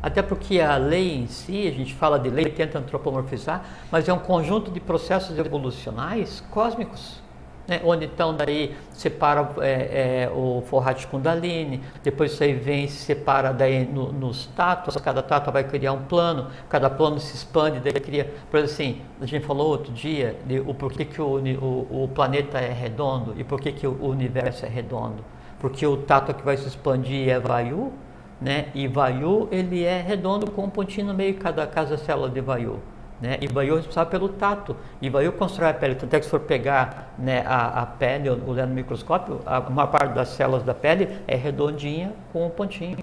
Até porque a lei em si, a gente fala de lei, tenta antropomorfizar, mas é um conjunto de processos evolucionais cósmicos. Né? Onde então daí separa é, é, o Forrat Kundalini, depois isso aí vem e se separa daí no- nos tatos, cada tato vai criar um plano, cada plano se expande, daí cria, por exemplo assim, a gente falou outro dia de o porquê que o, o, o planeta é redondo e por que o universo é redondo. Porque o tato que vai se expandir é Vayu, né? E Vayu ele é redondo com um pontinho no meio cada cada célula de Vayu. Né? E Vayu é responsável pelo tato. E Vayu constrói a pele. Tanto é que se for pegar né, a, a pele, olhando no microscópio, a maior parte das células da pele é redondinha com um pontinho.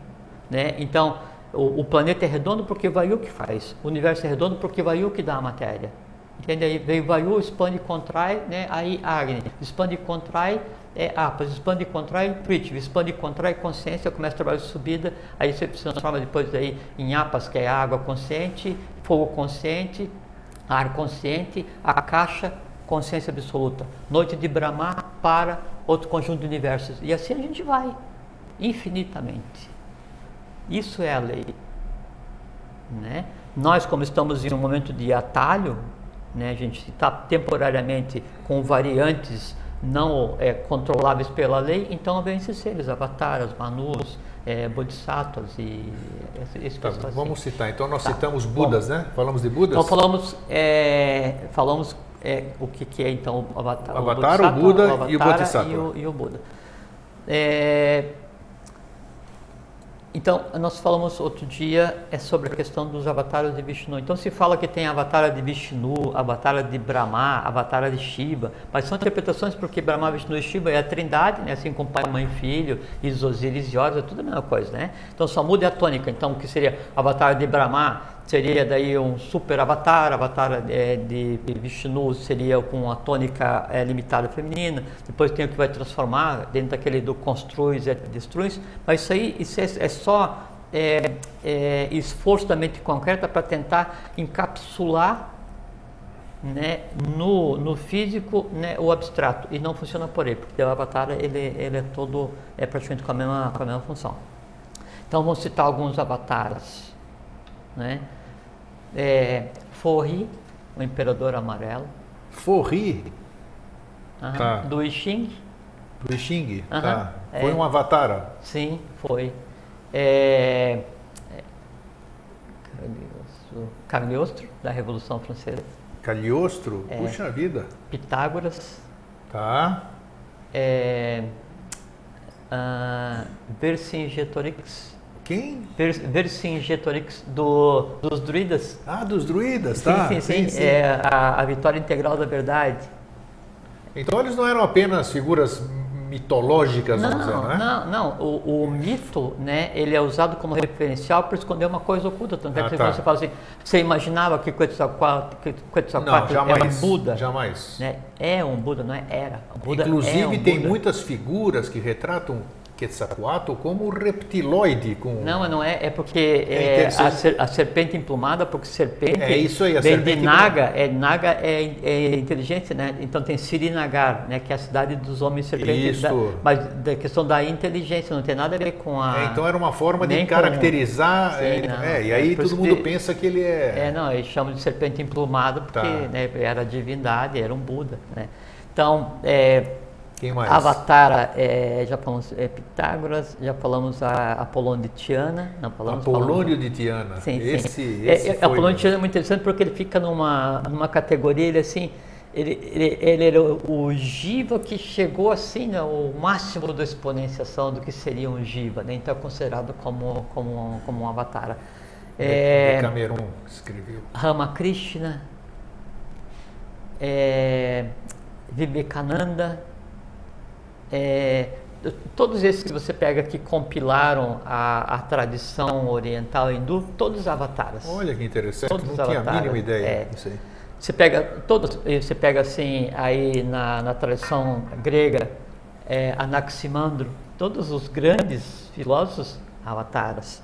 Né? Então, o, o planeta é redondo porque Vayu que faz. O universo é redondo porque Vayu que dá a matéria. Entende? Aí veio Vayu, expande e contrai, né? aí Agni. Expande e contrai, é Apas. Expande e contrai, Prithvi. Expande e contrai, consciência. Começa o trabalho de subida. Aí você se transforma depois daí em Apas, que é água consciente, fogo consciente, ar consciente, a caixa, consciência absoluta. Noite de Brahma para outro conjunto de universos. E assim a gente vai, infinitamente. Isso é a lei. Né? Nós, como estamos em um momento de atalho, né, a gente está temporariamente com variantes não é, controláveis pela lei, então vem esses seres, avataras, manus, é, bodhisattvas e esse, Tá, assim. vamos citar. Então nós Tá, citamos bom. Budas, né? Falamos de Budas? Então falamos, é, falamos é, o que, que é então o avatar, O avatar, o Buda e o Bodhisattva. E o, e o Buda. Então, nós falamos outro dia é sobre a questão dos avatares de Vishnu. Então, se fala que tem avatar de Vishnu, avatar de Brahma, avatar de Shiva, mas são interpretações porque Brahma, Vishnu e Shiva é a trindade, né? assim como pai, mãe e filho, Isis, Osíris e Horus, é tudo a mesma coisa, né? Então, só muda a tônica. Então, o que seria avatar de Brahma seria daí um super avatar, avatar é, de Vishnu seria com a tônica é, limitada feminina, depois tem o que vai transformar dentro daquele do construis e destruis, mas isso aí isso é, é só é, é, esforço da mente concreta para tentar encapsular né, no, no físico né, o abstrato e não funciona por ele, porque o avatar ele, ele é todo é praticamente com a mesma, com a mesma função. Então vamos citar alguns avatares. Né? É, Forri, o Imperador Amarelo. Forri? tá. Do I Ching. Do I Ching, tá. É. Foi um avatar? Sim, foi. É, é Cagliostro, da Revolução Francesa. Cagliostro? É, Puxa vida. Pitágoras. Tá. É, uh, Vercingetorix quem? Vercingetorix do, dos druidas. Ah, dos druidas, tá. Sim, sim, sim. sim, sim. É a, a, vitória integral da verdade. Então eles não eram apenas figuras mitológicas, não, vamos dizer, não é? Não, não. O, o, mito, né, ele é usado como referencial para esconder uma coisa oculta. Tanto é que ah, tá. você fala assim, você imaginava que Quetzalcoatl, era Buda? jamais. Né? É um Buda, não é? Era. Buda Inclusive é um tem Buda. muitas figuras que retratam Quetzalcoatl como reptiloide. Com... Não, não é. É porque é, é a, ser, a, serpente emplumada, porque serpente. É isso aí, a vem serpente. de Naga, é, Naga é, é inteligência, né? Então tem Sirinagar, né? Que é a cidade dos homens serpentes. Da, mas da questão da inteligência, não tem nada a ver com a. É, então era uma forma de caracterizar. Com... Sim, é, não, é, e aí todo mundo pensa que ele é. É, não, eles chamam de serpente emplumada porque tá. né, era divindade, era um Buda. Né? Então, é, quem mais? Avatar, é, já falamos é, Pitágoras, já falamos a Apolônio de Tiana. Não, falamos, Apolônio de Tiana. Sim, esse, sim. Esse é, é Apolônio de Tiana é muito interessante porque ele fica numa, numa categoria, ele assim, ele, ele, ele era o, o Jiva que chegou assim, né, o máximo da exponenciação do que seria um Jiva, né? então é considerado como, como, como um avatar. É, Cameron escreveu. Ramakrishna, é, Vivekananda, é, todos esses que você pega que compilaram a, a tradição oriental hindu, todos avatares. Olha que interessante, todos não tinha a mínima ideia é, disso aí. Você pega todos, você pega assim aí na, na tradição grega, é, Anaximandro, todos os grandes filósofos avatares.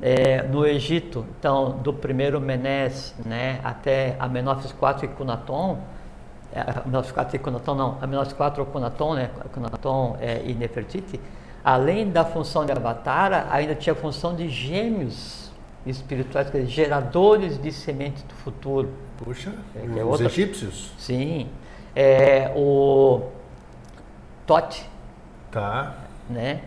É, no Egito, então do primeiro Menés, né, até Amenófis IV e Cunaton, é, aminoácido e Conaton não, aminoácido 4 ou Conaton, né, Conaton é, e Nefertiti, além da função de Avatara, ainda tinha a função de gêmeos espirituais, dizer, geradores de sementes do futuro. Puxa, é, é os outra... egípcios? Sim. É, o Tote, tá. né,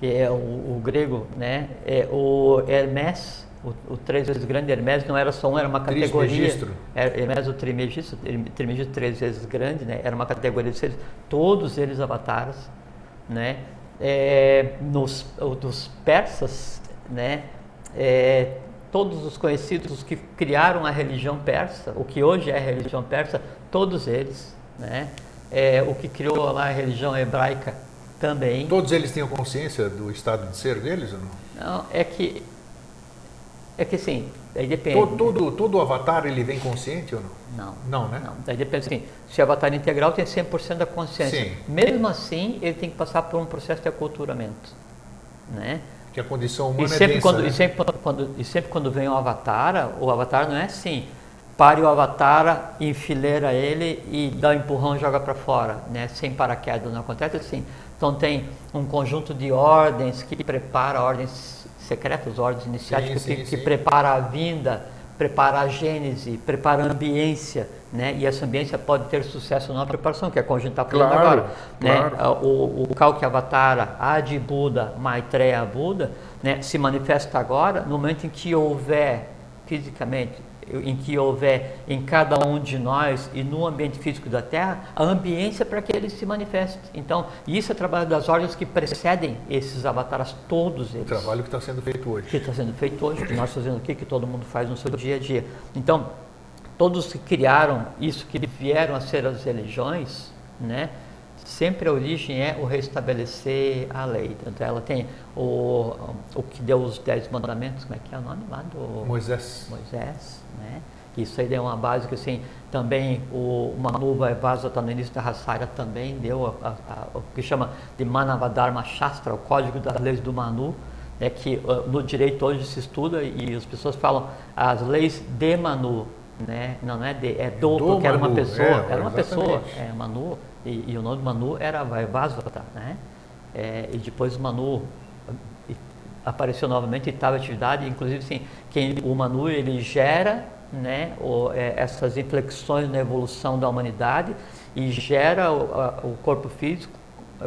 que é o, o grego, né, é o Hermes, o, o, três vezes grande Hermes não era só um, era uma categoria. Trismegistro. Era, Hermes o trimegistro, trimegistro três vezes grande, né? Era uma categoria de seres, todos eles avatares, né? É, nos dos persas, né? É, todos os conhecidos, os que criaram a religião persa, o que hoje é a religião persa, todos eles, né? É, o que criou lá a religião hebraica também. Todos eles tinham consciência do estado de ser deles ou não? Não, é que é que sim, aí depende. Todo, todo, todo avatar ele vem consciente ou não? Não. Não, né? Não. Daí depende assim, se o avatar integral tem 100% da consciência. Sim. Mesmo assim, ele tem que passar por um processo de aculturamento, né? Que a condição humana e sempre é densa, quando, né? e, sempre, quando, e sempre quando vem o avatar, o avatar não é assim, pare o avatar, enfileira ele e dá um empurrão e joga para fora, né? Sem paraquedas, não acontece assim. Então tem um conjunto de ordens que prepara ordens secretas, ordens iniciáticas, sim, sim, que, que prepara a vinda, prepara a gênese, prepara a ambiência, né? E essa ambiência pode ter sucesso na preparação, que é como a gente está falando claro, agora. Claro. Né? O, o Kalki Avatara, Adi Buda, Maitreya Buda, né? se manifesta agora no momento em que houver fisicamente em que houver em cada um de nós e no ambiente físico da Terra, a ambiência para que ele se manifeste. Então, isso é trabalho das ordens que precedem esses avatares, todos eles. O trabalho que está sendo feito hoje. Que está sendo feito hoje, que nós fazemos aqui, que todo mundo faz no seu dia a dia. Então, todos que criaram isso, que vieram a ser as religiões, né? Sempre a origem é o restabelecer a lei. Tanto ela tem o, o que deu os dez mandamentos, como é que é o nome lá do Moisés. Moisés, né? Isso aí deu uma base que assim, também o Manu Vaivasa está no início da Rassara também deu a, a, a, o que chama de Manavadharma Shastra, o código das leis do Manu, né, que uh, no direito hoje se estuda e as pessoas falam as leis de Manu, né? não é de, é do, do porque Manu, era uma pessoa, é, era uma pessoa, é Manu, e, e, o nome do Manu era Vaivasvata, né? É, e depois o Manu apareceu novamente e estava atividade, inclusive assim, quem, o Manu ele gera né, o, é, essas inflexões na evolução da humanidade e gera o, a, o, corpo físico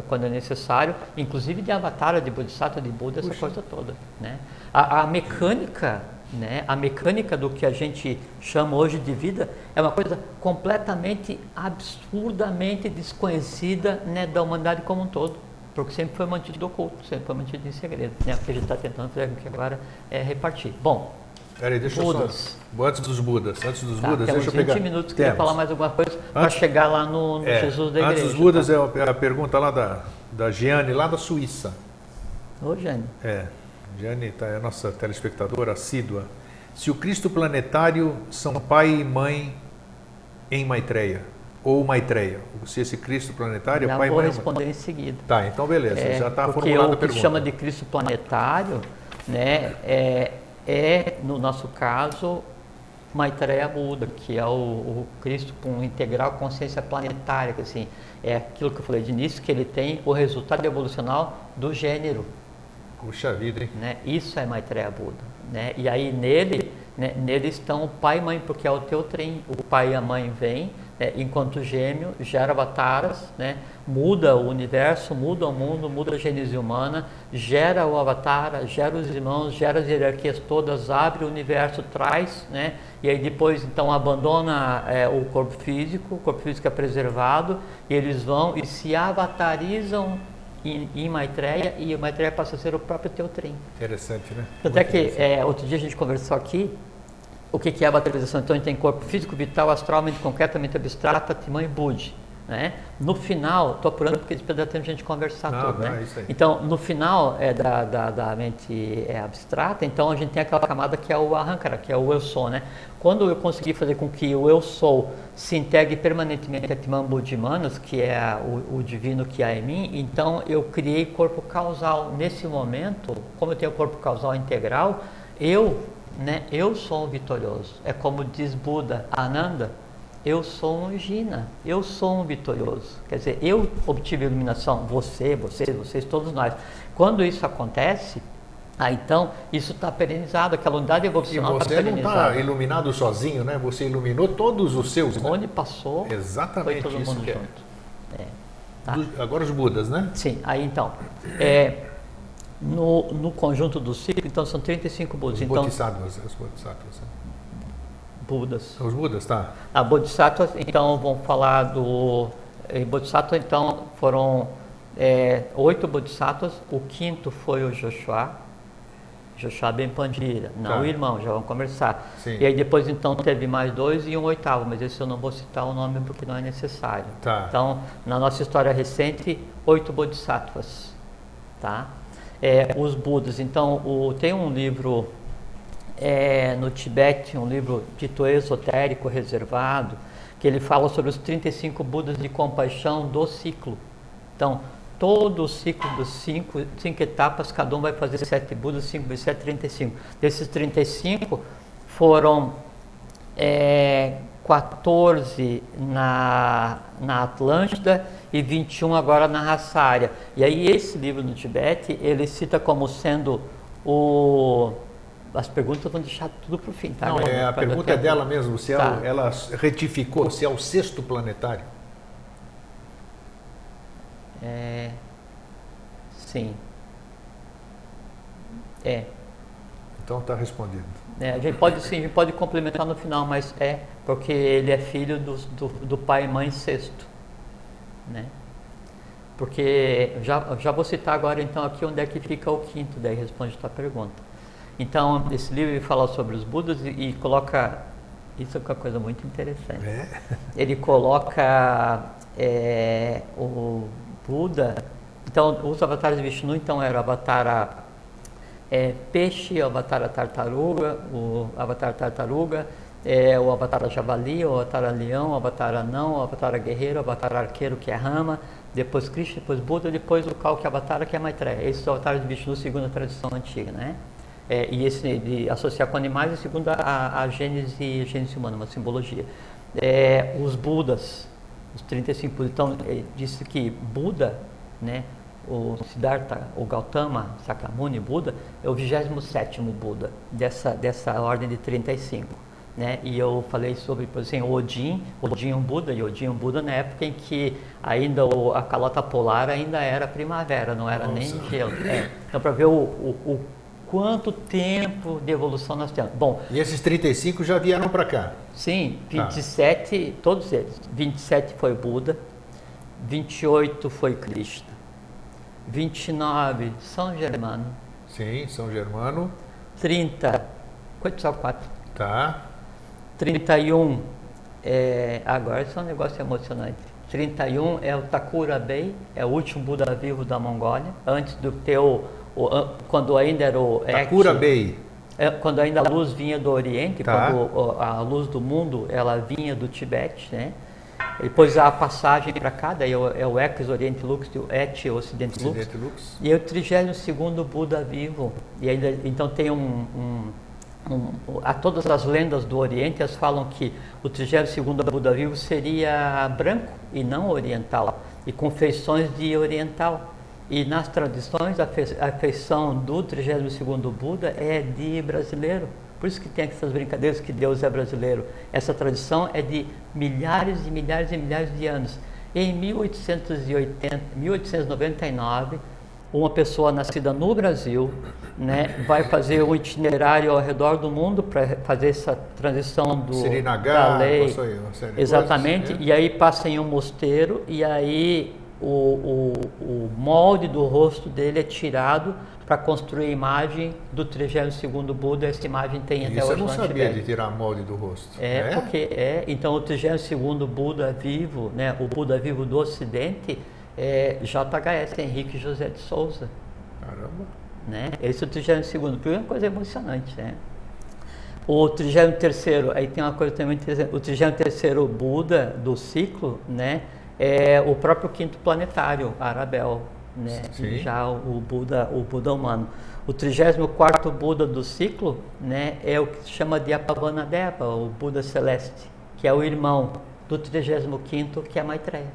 quando é necessário, inclusive de avatar, de bodhisattva, de Buda, essa Puxa. coisa toda. Né? A, a mecânica né? A mecânica do que a gente chama hoje de vida é uma coisa completamente, absurdamente desconhecida né, da humanidade como um todo, porque sempre foi mantido oculto, sempre foi mantido em segredo. Né? O que a gente está tentando fazer aqui agora é repartir. Bom, Peraí, deixa Budas. eu só. Antes dos Budas, antes dos tá, Budas, deixa eu 20 pegar. minutos, queria falar mais alguma coisa para chegar lá no, no é, Jesus da igreja. Antes dos Budas tá? é a pergunta lá da, da Giane, lá da Suíça. Ô, Giane. É. Jane tá, é a nossa telespectadora assídua. Se o Cristo planetário são pai e mãe em Maitreya, ou Maitreya, se esse Cristo planetário é pai e mãe... vou responder em seguida. Tá, então beleza, é, já está formulada a pergunta. o que chama de Cristo planetário, né, é, é, no nosso caso, Maitreya Buda, que é o, o, Cristo com integral consciência planetária, que assim, é aquilo que eu falei de início, que ele tem o resultado evolucional do gênero, Puxa vida, hein? Né? Isso é Maitreya Buda. Né? E aí nele, né, nele estão o pai e mãe, porque é o teu trem. O pai e a mãe vêm, né, enquanto gêmeo, gera avataras, né, muda o universo, muda o mundo, muda a gênese humana, gera o avatar, gera os irmãos, gera as hierarquias todas, abre o universo, traz, né, e aí depois então abandona é, o corpo físico, o corpo físico é preservado, e eles vão e se avatarizam em, em Maitreya e Maitreya passa a ser o próprio teu trem. Interessante, né? Tanto é que é, outro dia a gente conversou aqui o que, que é a materialização. Então a gente tem corpo físico, vital, astral, mente concretamente abstrata, timão e budi. Né? No final, estou apurando porque depois dá tempo de a gente conversar não, tudo. Não, né? É então, no final é, da, da, da, mente é, abstrata, então a gente tem aquela camada que é o arrancara, que é o eu sou. Né? Quando eu consegui fazer com que o eu sou se integre permanentemente a Timam Budimanas, que é o, o, divino que há em mim, então eu criei corpo causal. Nesse momento, como eu tenho corpo causal integral, eu, né, eu sou um vitorioso. É como diz Buda, Ananda, eu sou um Gina, eu sou um vitorioso. Quer dizer, eu obtive iluminação, você, vocês, vocês, todos nós. Quando isso acontece, ah, então isso está perenizado, aquela unidade evolucional está perenizada. você não está iluminado sozinho, né? Você iluminou todos os seus. Né? Onde passou, Exatamente foi todo isso mundo é. junto. É, tá? Do, agora os Budas, né? Sim, aí então. É, no, no conjunto do ciclo, então são 35 Budas. Os então, os Bodhisattvas. Budas. Os Budas, tá. A Bodhisattva, então, vamos falar do. Em Bodhisattva, então, foram é, oito Bodhisattvas. O quinto foi o Joshua. Joshua Ben Pandira, não tá. o irmão, já vamos conversar. Sim. E aí depois então teve mais dois e um oitavo, mas esse eu não vou citar o nome porque não é necessário. Tá. Então, na nossa história recente, oito Bodhisattvas. Tá? É, os Budas, então, o, tem um livro é, no Tibete, um livro dito esotérico, reservado, que ele fala sobre os 35 Budas de compaixão do ciclo. Então, todo o ciclo dos cinco, cinco etapas, cada um vai fazer sete Budas, 5 vezes 7, 35. Desses 35, foram é, 14 na, na Atlântida e 21 agora na raça área. E aí esse livro no Tibete, ele cita como sendo o as perguntas vão deixar tudo para o fim, tá? Não, é, a pergunta é dela mesmo, se tá. ela, ela retificou, se é o sexto planetário. É, sim. É. então está respondido. É, a gente pode sim, a gente pode complementar no final, mas é porque ele é filho do, do, do pai e mãe sexto, né? Porque já, já vou citar agora então aqui onde é que fica o quinto, daí responde a tua pergunta. Então esse livro fala sobre os Budas e, e coloca isso é uma coisa muito interessante. É. Ele coloca é, o Buda, então os avatares de Vishnu então era o avatar é, peixe, o avatar tartaruga, o avatar tartaruga, é, o avatar javali, o avatar leão, o avatar anão, o avatar guerreiro, o avatar arqueiro que é rama, depois Krishna, depois Buda, depois o Kal que é avatar que é Maitreya. Esses são avatares de Vishnu segundo a tradição antiga, né? É, e esse de associar com animais é segundo a, a gênese, a gênese humana, uma simbologia. É, os Budas, os 35 Budas, então é, disse que Buda, né, o Siddhartha, o Gautama, Sakyamuni, Buda, é o 27 Buda dessa, dessa ordem de 35. Né? E eu falei sobre, por exemplo, Odin, Odin um Buda, e Odin um Buda na época em que ainda o, a calota polar ainda era primavera, não era Nossa. nem gelo. É. Então, para ver o, o, o quanto tempo de evolução nós temos. Bom, e esses 35 já vieram para cá? Sim, 27, tá. todos eles. 27 foi Buda, 28 foi Krishna, 29 São Germano. Sim, São Germano. 30, quanto só 4? Tá. 31, é, agora isso é um negócio emocionante. 31 é o Takura Bey, é o último Buda vivo da Mongólia, antes do o, quando ainda era o Takura Bay. É, quando ainda a luz vinha do Oriente, tá. quando a luz do mundo ela vinha do Tibete, né? Depois a passagem para cá, daí é o é Ex Oriente Lux e o Et Ocidente Lux. Lux. E é o 32 Buda vivo. E ainda, então tem um, um, um, a todas as lendas do Oriente elas falam que o 32 Buda vivo seria branco e não oriental, e com feições de oriental. E nas tradições, a feição do 32º Buda é de brasileiro. Por isso que tem essas brincadeiras que Deus é brasileiro. Essa tradição é de milhares e milhares e milhares de anos. Em 1880, 1899, uma pessoa nascida no Brasil né, vai fazer um itinerário ao redor do mundo para fazer essa transição do, Sirinagar, da lei. Exatamente. Né? E aí passa em um mosteiro e aí o, o, o molde do rosto dele é tirado para construir a imagem do 32 Buda. Essa imagem tem até Isso hoje eu não sabia de tirar molde do rosto. É, é? porque é. Então o 32 Buda vivo, né, o Buda vivo do Ocidente, é JHS Henrique José de Souza. Caramba. Né? Esse é o 32 Primeira coisa emocionante, né? O 33 aí tem uma coisa também interessante. O 33 Buda do ciclo, né? É o próprio quinto planetário, Arabel, né? já o Buda, o Buda humano. O 34 Buda do ciclo né, é o que se chama de Apavanadeva, o Buda celeste, que é o irmão do 35 que é Maitreya.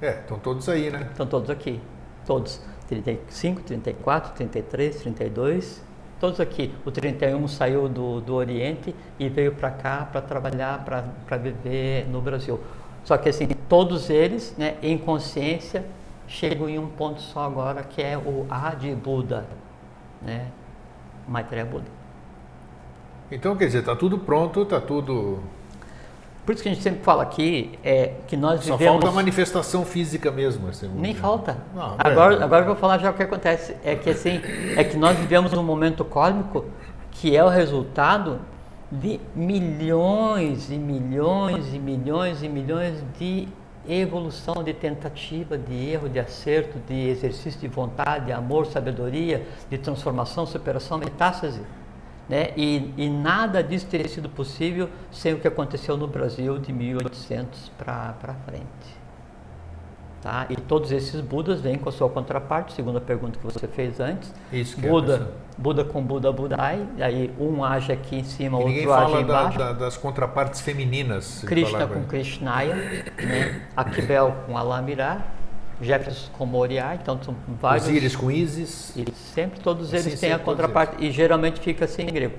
É, estão todos aí, né? Estão todos aqui. Todos. 35, 34, 33, 32 todos aqui. O 31 saiu do, do Oriente e veio para cá para trabalhar, para viver no Brasil. Só que assim, todos eles, né, em consciência, chegam em um ponto só agora, que é o Adi Buda, né? Maitreya Buda. Então, quer dizer, está tudo pronto, está tudo por isso que a gente sempre fala aqui é que nós Só vivemos... falta a manifestação física mesmo. Assim, Nem falta. Não, agora, é. agora eu vou falar já o que acontece. É que assim, é que nós vivemos um momento cósmico que é o resultado de milhões e milhões e milhões e milhões de evolução, de tentativa, de erro, de acerto, de exercício de vontade, de amor, sabedoria, de transformação, superação, metástase. Né? E, e, nada disso teria sido possível sem o que aconteceu no Brasil de 1800 para frente. Tá? E todos esses Budas vêm com a sua contraparte, segundo a pergunta que você fez antes. Isso que é Buda, é Buda com Buda Budai, aí um age aqui em cima, o outro age embaixo. Da, da, das contrapartes femininas. Krishna com Krishnaya, né? Akibel com Alamirá, Jefferson com Moriá, então são vários. Osíris com Isis. E sempre todos eles assim, têm a contraparte eles. e geralmente fica assim em grego.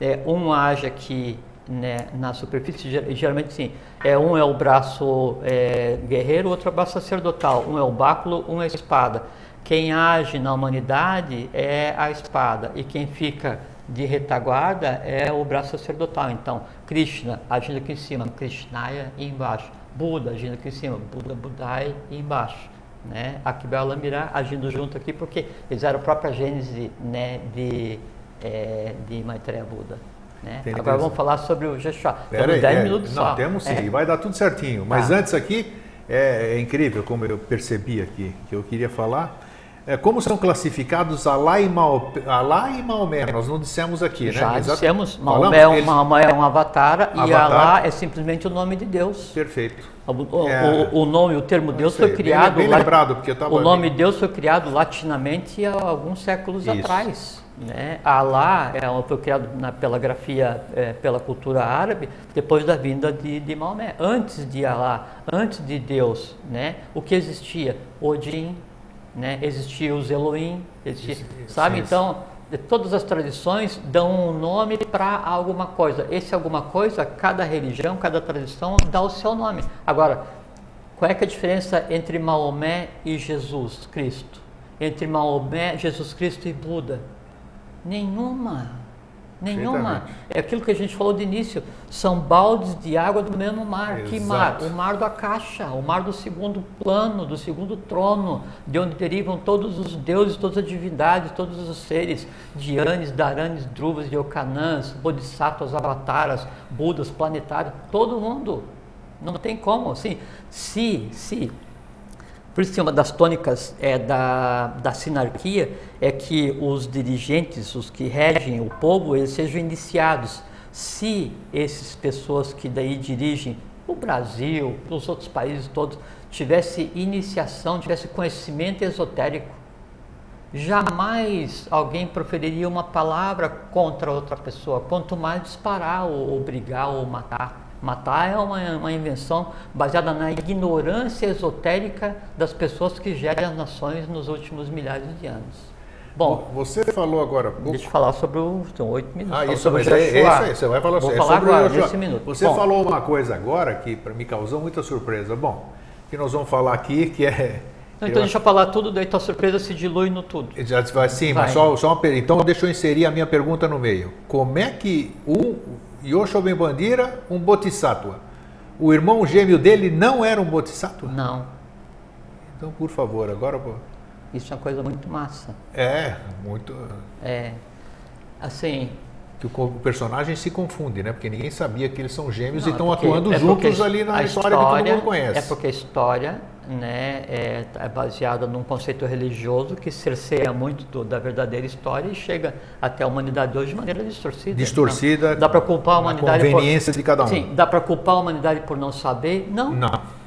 É, um age aqui né, na superfície, geralmente sim. É, um é o braço é, guerreiro, outro é o braço sacerdotal. Um é o báculo, um é a espada. Quem age na humanidade é a espada e quem fica de retaguarda é o braço sacerdotal. Então, Krishna agindo aqui em cima, Krishnaya embaixo. Buda agindo aqui em cima, Buda, Budai embaixo. Né? Aqui Balamirá agindo junto aqui porque eles eram a própria gênese né, de, é, de Maitreya Buda. Né? Agora vamos falar sobre o Jeshua. Temos 10 é, minutos não, só. Temos sim, é. vai dar tudo certinho. Mas tá. antes aqui, é, é, incrível como eu percebi aqui, que eu queria falar. É, como são classificados Alá e, Maomé, Alá e Maomé? Nós não dissemos aqui, né? Já dissemos, Maomé, Falamos, Maomé é um avatar, avatar, e Alá é simplesmente o nome de Deus. Perfeito. O, é, o, o nome, o termo Deus sei, foi criado. Bem, bem lembrado, porque O nome. Deus foi criado latinamente há alguns séculos Isso. atrás. Né? Alá é, foi criado na, pela grafia, é, pela cultura árabe, depois da vinda de, de Maomé. Antes de Alá, antes de Deus, né? o que existia? Odin, né? existia os Elohim, existia, isso, isso, sabe? Isso. Então, todas as tradições dão um nome para alguma coisa. Esse alguma coisa, cada religião, cada tradição dá o seu nome. Agora, qual é, é a diferença entre Maomé e Jesus Cristo? Entre Maomé, Jesus Cristo e Buda? Nenhuma. Nenhuma. É aquilo que a gente falou de início. São baldes de água do mesmo mar. Exato. Que mar? O mar da caixa, o mar do segundo plano, do segundo trono, de onde derivam todos os deuses, todas as divindades, todos os seres, Dianes, Daranes, Druvas, Yokanãs, Bodhisattvas, Avataras, Budas, planetários, todo mundo. Não tem como. Assim, se, se por isso que uma das tônicas é, da, da sinarquia é que os dirigentes, os que regem o povo, eles sejam iniciados. Se essas pessoas que daí dirigem o Brasil, os outros países todos, tivesse iniciação, tivesse conhecimento esotérico, jamais alguém proferiria uma palavra contra outra pessoa, quanto mais disparar ou, ou brigar ou matar. Matar é uma, uma invenção baseada na ignorância esotérica das pessoas que gerem as nações nos últimos milhares de anos. Bom, você falou agora. Deixa eu falar sobre o. São oito minutos. Ah, isso, mas é, é, isso aí, você vai falar, Vou é falar agora, nesse minuto. Você Bom, falou uma coisa agora que me causou muita surpresa. Bom, que nós vamos falar aqui, que é. Então, então deixa eu falar tudo, daí tua surpresa se dilui no tudo. Já vai, sim, vai. mas só, só uma Então deixa eu inserir a minha pergunta no meio. Como é que o Yosho Ben Bandira, um bodhisattva. O irmão gêmeo dele não era um bodhisattva? Não. Então, por favor, agora... Isso é uma coisa muito massa. É, muito... É, assim... Que o personagem se confunde, né? Porque ninguém sabia que eles são gêmeos não, e estão é atuando é juntos ali na história, história, que todo mundo conhece. É porque a história né, é, é baseada num conceito religioso que cerceia muito do, da verdadeira história e chega até a humanidade hoje de maneira distorcida. Distorcida. dá para culpar a humanidade conveniência por, de cada um. Sim, dá para culpar a humanidade por não saber? Não. Não.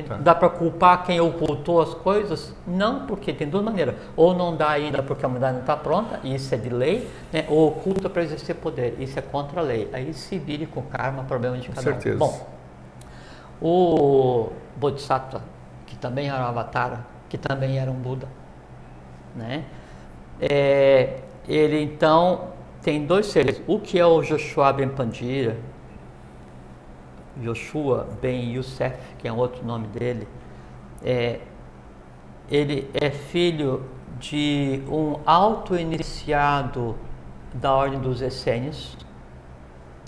Tá. Dá para culpar quem ocultou as coisas? Não, porque tem duas maneiras. Ou não dá ainda porque a humanidade não está pronta, e isso é de lei, né? ou oculta para exercer poder, isso é contra a lei. Aí se vire com karma, problema de cada com certeza. um. Bom, o Bodhisattva, que também era um avatar, que também era um Buda. Né? É, ele então tem dois seres. O que é o Joshua Ben Pandira, Joshua Ben Youssef, que é outro nome dele, é, ele é filho de um auto-iniciado da ordem dos essênios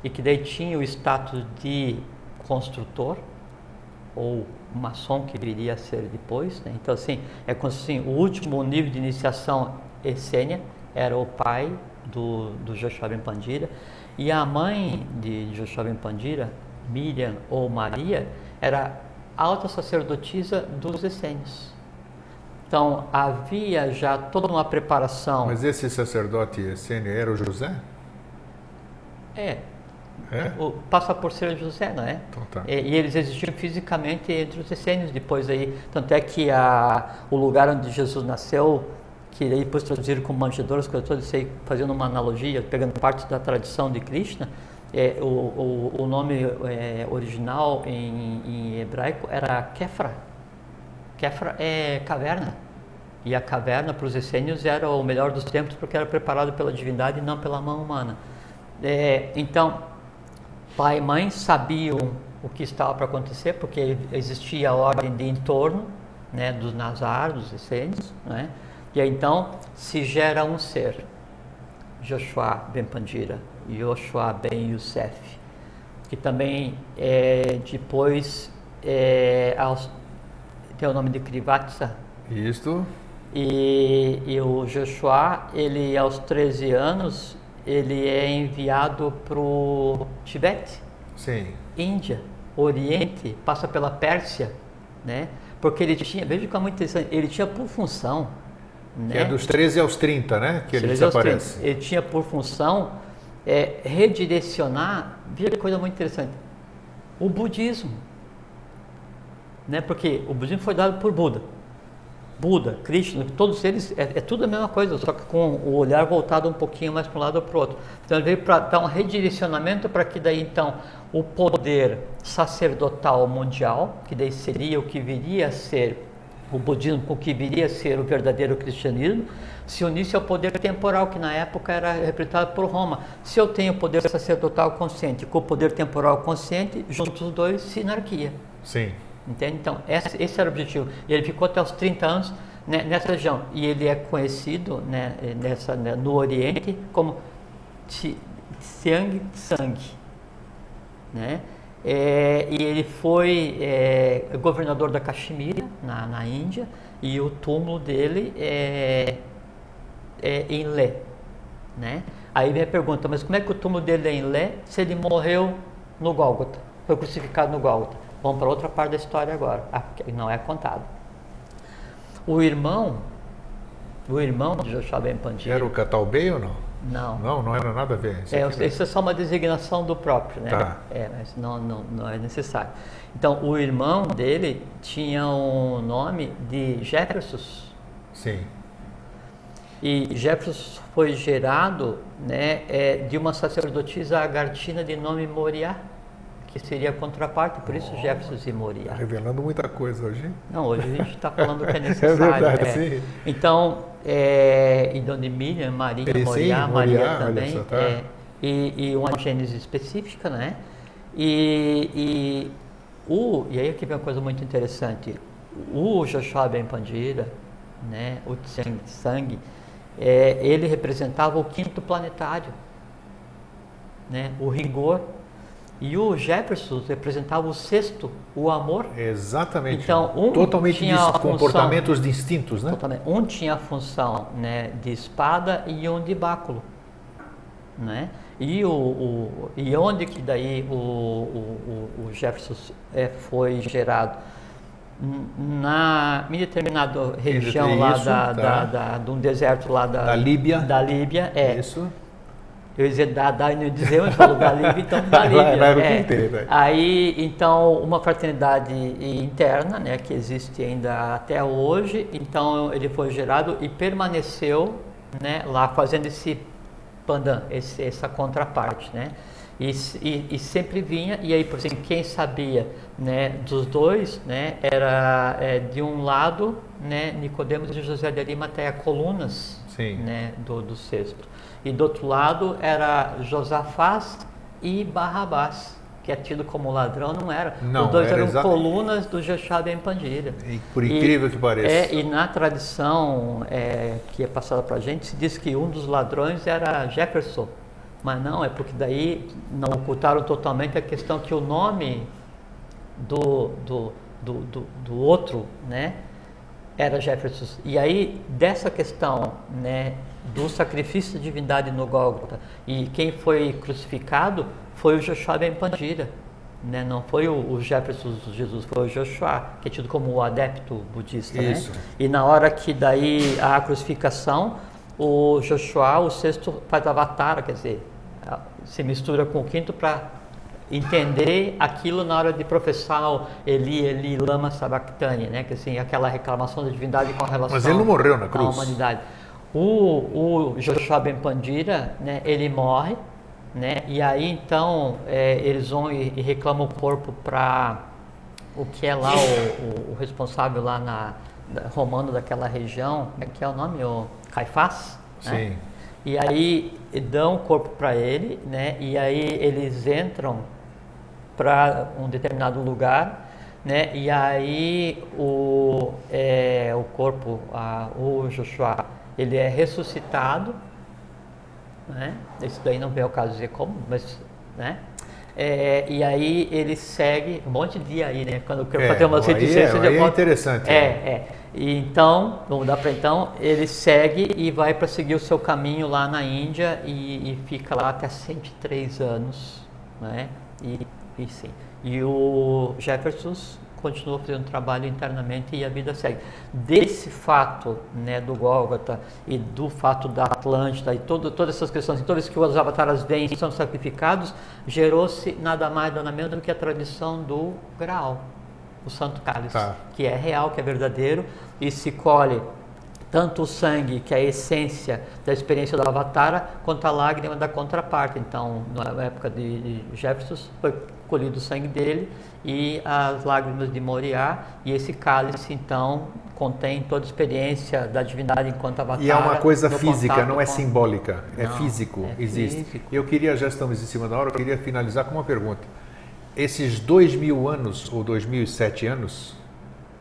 e que daí tinha o status de construtor ou maçom que viria a ser depois. Né? Então, assim, é como assim, o último nível de iniciação essênia era o pai do, do Joshua Ben Pandira e a mãe de Joshua Ben Pandira, Miriam ou Maria, era alta sacerdotisa dos essênios. Então, havia já toda uma preparação. Mas esse sacerdote essênio era o José? É, é? O, passa por ser José, não é? Então, tá. e, e, eles existiram fisicamente entre os essênios depois aí. Tanto é que a, o lugar onde Jesus nasceu, que depois traduziram como manjedouros, que eu estou fazendo uma analogia, pegando parte da tradição de Krishna, é, o, o, o nome é, original em, em, hebraico era Kefra. Kefra é caverna. E a caverna para os essênios era o melhor dos tempos porque era preparado pela divindade e não pela mão humana. É, então, Pai e mãe sabiam o que estava para acontecer, porque existia a ordem de entorno, né, dos Nazar, dos essênios, né? E aí, então se gera um ser, Joshua Ben Pandira, Joshua Ben Youssef, que também é, depois é, aos, tem o nome de Krivatsa. Isto. E, e o Joshua, ele aos 13 anos, ele é enviado para o Tibete, Sim. Índia, Oriente, passa pela Pérsia, né? Porque ele tinha, veja como é muito interessante, ele tinha por função, Que né? é dos 13 aos 30, né? Que ele 13 aos 30. desaparece. Ele tinha por função é, redirecionar, veja que coisa muito interessante, o budismo. Né? Porque o budismo foi dado por Buda. Buda, Krishna, todos eles, é, é tudo a mesma coisa, só que com o olhar voltado um pouquinho mais para um lado ou para o outro. Então ele veio para dar um redirecionamento para que daí então o poder sacerdotal mundial, que daí seria o que viria a ser o budismo, o que viria a ser o verdadeiro cristianismo, se unisse ao poder temporal, que na época era representado por Roma. Se eu tenho o poder sacerdotal consciente com o poder temporal consciente, juntos os dois, sinarquia. Sim. Entende? Então, esse, esse era o objetivo. E ele ficou até os 30 anos né, nessa região. E ele é conhecido né, nessa, né, no Oriente como Xiang Tsang. Né? É, e ele foi é, governador da Caxemira, na, na Índia, e o túmulo dele é, é em Lé. Né? Aí vem a pergunta, mas como é que o túmulo dele é em Lé se ele morreu no Gólgota? Foi crucificado no Gólgota. Vamos para outra parte da história agora, a que não é contado. O irmão, o irmão de Joshua Ben Pandira, Era o Catalbei ou não? não, Não, não era nada a ver. Isso é, isso é só uma designação do próprio, né? Tá. É, mas não, não, não é necessário. Então, o irmão dele tinha o nome de Jefferson. Sim. E Jefferson foi gerado né, é, de uma sacerdotisa agartina de nome Moriá, que seria a contraparte, por isso Jefferson e Moriá. Tá Revelando muita coisa hoje. Não, hoje a gente está falando o que é *laughs* necessário. verdade, é. sim. Então, é, e Dona Emília, Maria, Sim, Moriá, Moriá, Maria também, só, tá. é, e, e uma gênese específica, né? E, e, o, e aí aqui vem uma coisa muito interessante. O Joshua Ben Pandira, né, o Tsang Sang, é, ele representava o quinto planetário, né, o rigor. E o Jefferson representava o sexto, o amor. Exatamente. Então, um Totalmente tinha dis- a função- comportamentos distintos, né? Totalmente. Um tinha a função né, de espada e um de báculo. Né? E, o, o- e onde que daí o, o, o- Jefferson é, foi gerado? Na, em determinada região lá Isso, da, tá. da, da- de um deserto lá da, Da Líbia. Da Líbia, é. Isso. Eu ia dizer da e não ia dizer, mas falou da Líbia, então *laughs* da o é. inteiro, é. Aí, então, uma fraternidade interna, né, que existe ainda até hoje, então ele foi gerado e permaneceu, né, lá fazendo esse pandan, esse, essa contraparte, né, e, e, e sempre vinha, e aí, por exemplo, quem sabia, né, dos dois, né, era é, de um lado, né, Nicodemos e José de Arimateia, colunas, Sim. né, do, do sexto. E do outro lado era Josafás e Barrabás, que é tido como ladrão, não era. Não, Os dois era eram exata- colunas do Joshua Ben Pandira. E por incrível que pareça. É, e na tradição é, que é passada para a gente, se diz que um dos ladrões era Jefferson. Mas não, é porque daí não ocultaram totalmente a questão que o nome do, do, do, do, do outro, né, era Jefferson. E aí, dessa questão, né, do sacrifício de divindade no Gólgota, e quem foi crucificado foi o Joshua Ben Pandira, né, não foi o, o Jefferson Jesus, foi o Joshua, que é tido como o adepto budista, Isso. né? E na hora que daí a crucificação, o Joshua, o sexto, faz avatara, quer dizer, se mistura com o quinto para entender aquilo na hora de professar o Eli, Eli, Lama Sabachthani, né? Que assim, aquela reclamação da divindade com relação Mas ele não morreu na à cruz. humanidade. O, o Joshua Ben Pandira, né? Ele morre, né? E aí então é, eles vão e, e reclamam o corpo para o que é lá o, o- o responsável lá na romano daquela região, como é que é o nome? O Caifás? né? Sim. E aí dão o corpo para ele, né? E aí eles entram para um determinado lugar, né? E aí o, é, o corpo, a, o Joshua, ele é ressuscitado, né? Isso daí não vem ao caso dizer como, mas, né? É, e aí ele segue um monte de dia aí, né? Quando eu quero É, fazer umas aí reticências, é- aí é boto- interessante, É, né? é. E então, vamos dar para então, ele segue e vai para seguir o seu caminho lá na Índia e, e fica lá até 103 anos, né? E, e sim. E o Jefferson continua fazendo trabalho internamente e a vida segue. Desse fato, né, do Gólgota e do fato da Atlântida e todo, todas essas questões, todas que os avataras vêm e são sacrificados, gerou-se nada mais nada menos do que a tradição do Graal, o Santo Cálice Tá. que é real, que é verdadeiro, e se colhe tanto o sangue, que é a essência da experiência do Avatara, quanto a lágrima da contraparte. Então, na época de Jefferson, foi colhido o sangue dele e as lágrimas de Moriá, e esse cálice, então, contém toda a experiência da divindade enquanto Avatara. E é uma coisa física, não é com- simbólica, é Não, físico, é existe. físico. Eu queria, já estamos em cima da hora, eu queria finalizar com uma pergunta. Esses dois mil anos, ou dois mil e sete anos,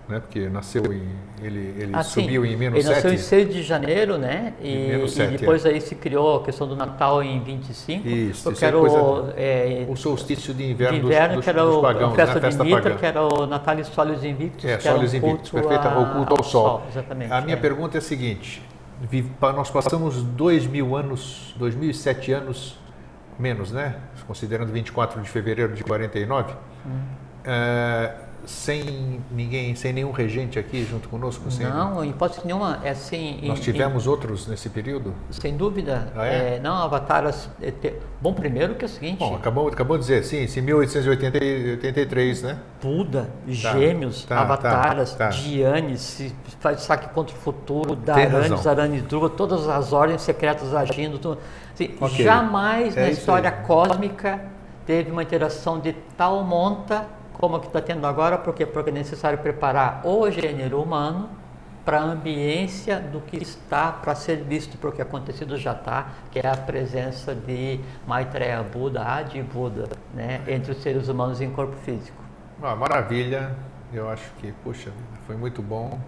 né, porque nasceu em, ele, ele Ah, sim. subiu em menos Ele nasceu em 7, 6 de janeiro, né? E, Em menos e sete, depois aí se criou a questão do Natal em 25. Isso, isso é era o, é, o solstício de de inverno, dos- inverno, dos, que era dos o, pagãos, a festa né, de Mitra, pagã. que era o Natalis Solis Invictus, É, um Solis Invictus, culto perfeito, a- o culto ao sol. exatamente. A minha é. pergunta é a seguinte: nós passamos dois mil anos, 2007 anos, menos, né? Considerando 24 de fevereiro de 49, Hum. eh, sem ninguém, sem nenhum regente aqui junto conosco? Sem, Não, em hipótese nenhuma, é assim... em- Nós tivemos outros nesse período? em- sem dúvida. Ah, é? é, não, Avataras... é, te- bom, primeiro que é o seguinte... Bom, acabou, acabou de dizer, sim, em 1883, né? Buda, Gêmeos, tá, Avataras, tá, tá. Dianes, faz saque contra o futuro, Daranes, razão. Aranes, Druva, todas as ordens secretas agindo. Tudo. Assim, Ok. Jamais É na história aí. cósmica teve uma interação de tal monta como a que está tendo agora, por quê? Porque é necessário preparar o gênero humano para a ambiência do que está para ser visto, porque acontecido já está, que é a presença de Maitreya Buda, Adi Buda, né, entre os seres humanos em corpo físico. Ah, maravilha, eu acho que, puxa, foi muito bom.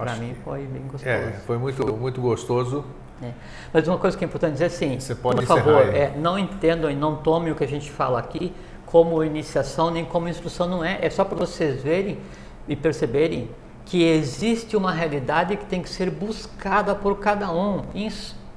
Para mim que- foi bem gostoso. É, foi muito, muito gostoso. né? Mas uma coisa que é importante dizer assim, Você pode por favor, é, não entendam e não tomem o que a gente fala aqui como iniciação nem como instrução, não é. É só para vocês verem e perceberem que existe uma realidade que tem que ser buscada por cada um.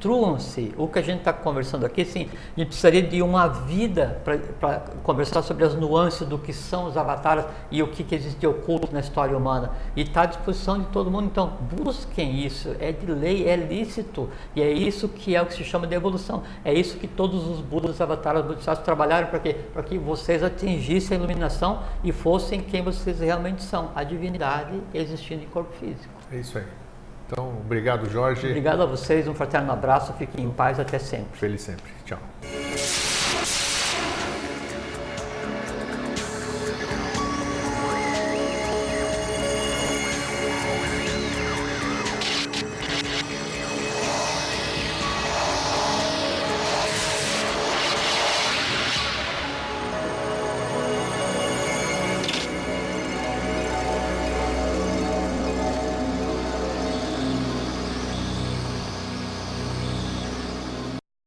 Instruam-se. O que a gente está conversando aqui, sim, a gente precisaria de uma vida para conversar sobre as nuances do que são os avatares e o que, que existe de oculto na história humana. E está à disposição de todo mundo. Então, busquem isso. É de lei, é lícito. E é isso que é o que se chama de evolução. É isso que todos os Budas, avatares, Bodhisattvas trabalharam para quê? Para que vocês atingissem a iluminação e fossem quem vocês realmente são, a divindade existindo em corpo físico. É isso aí. Então, obrigado, Jorge. Obrigado a vocês, um fraterno abraço, fiquem em paz até sempre. Feliz sempre. Tchau.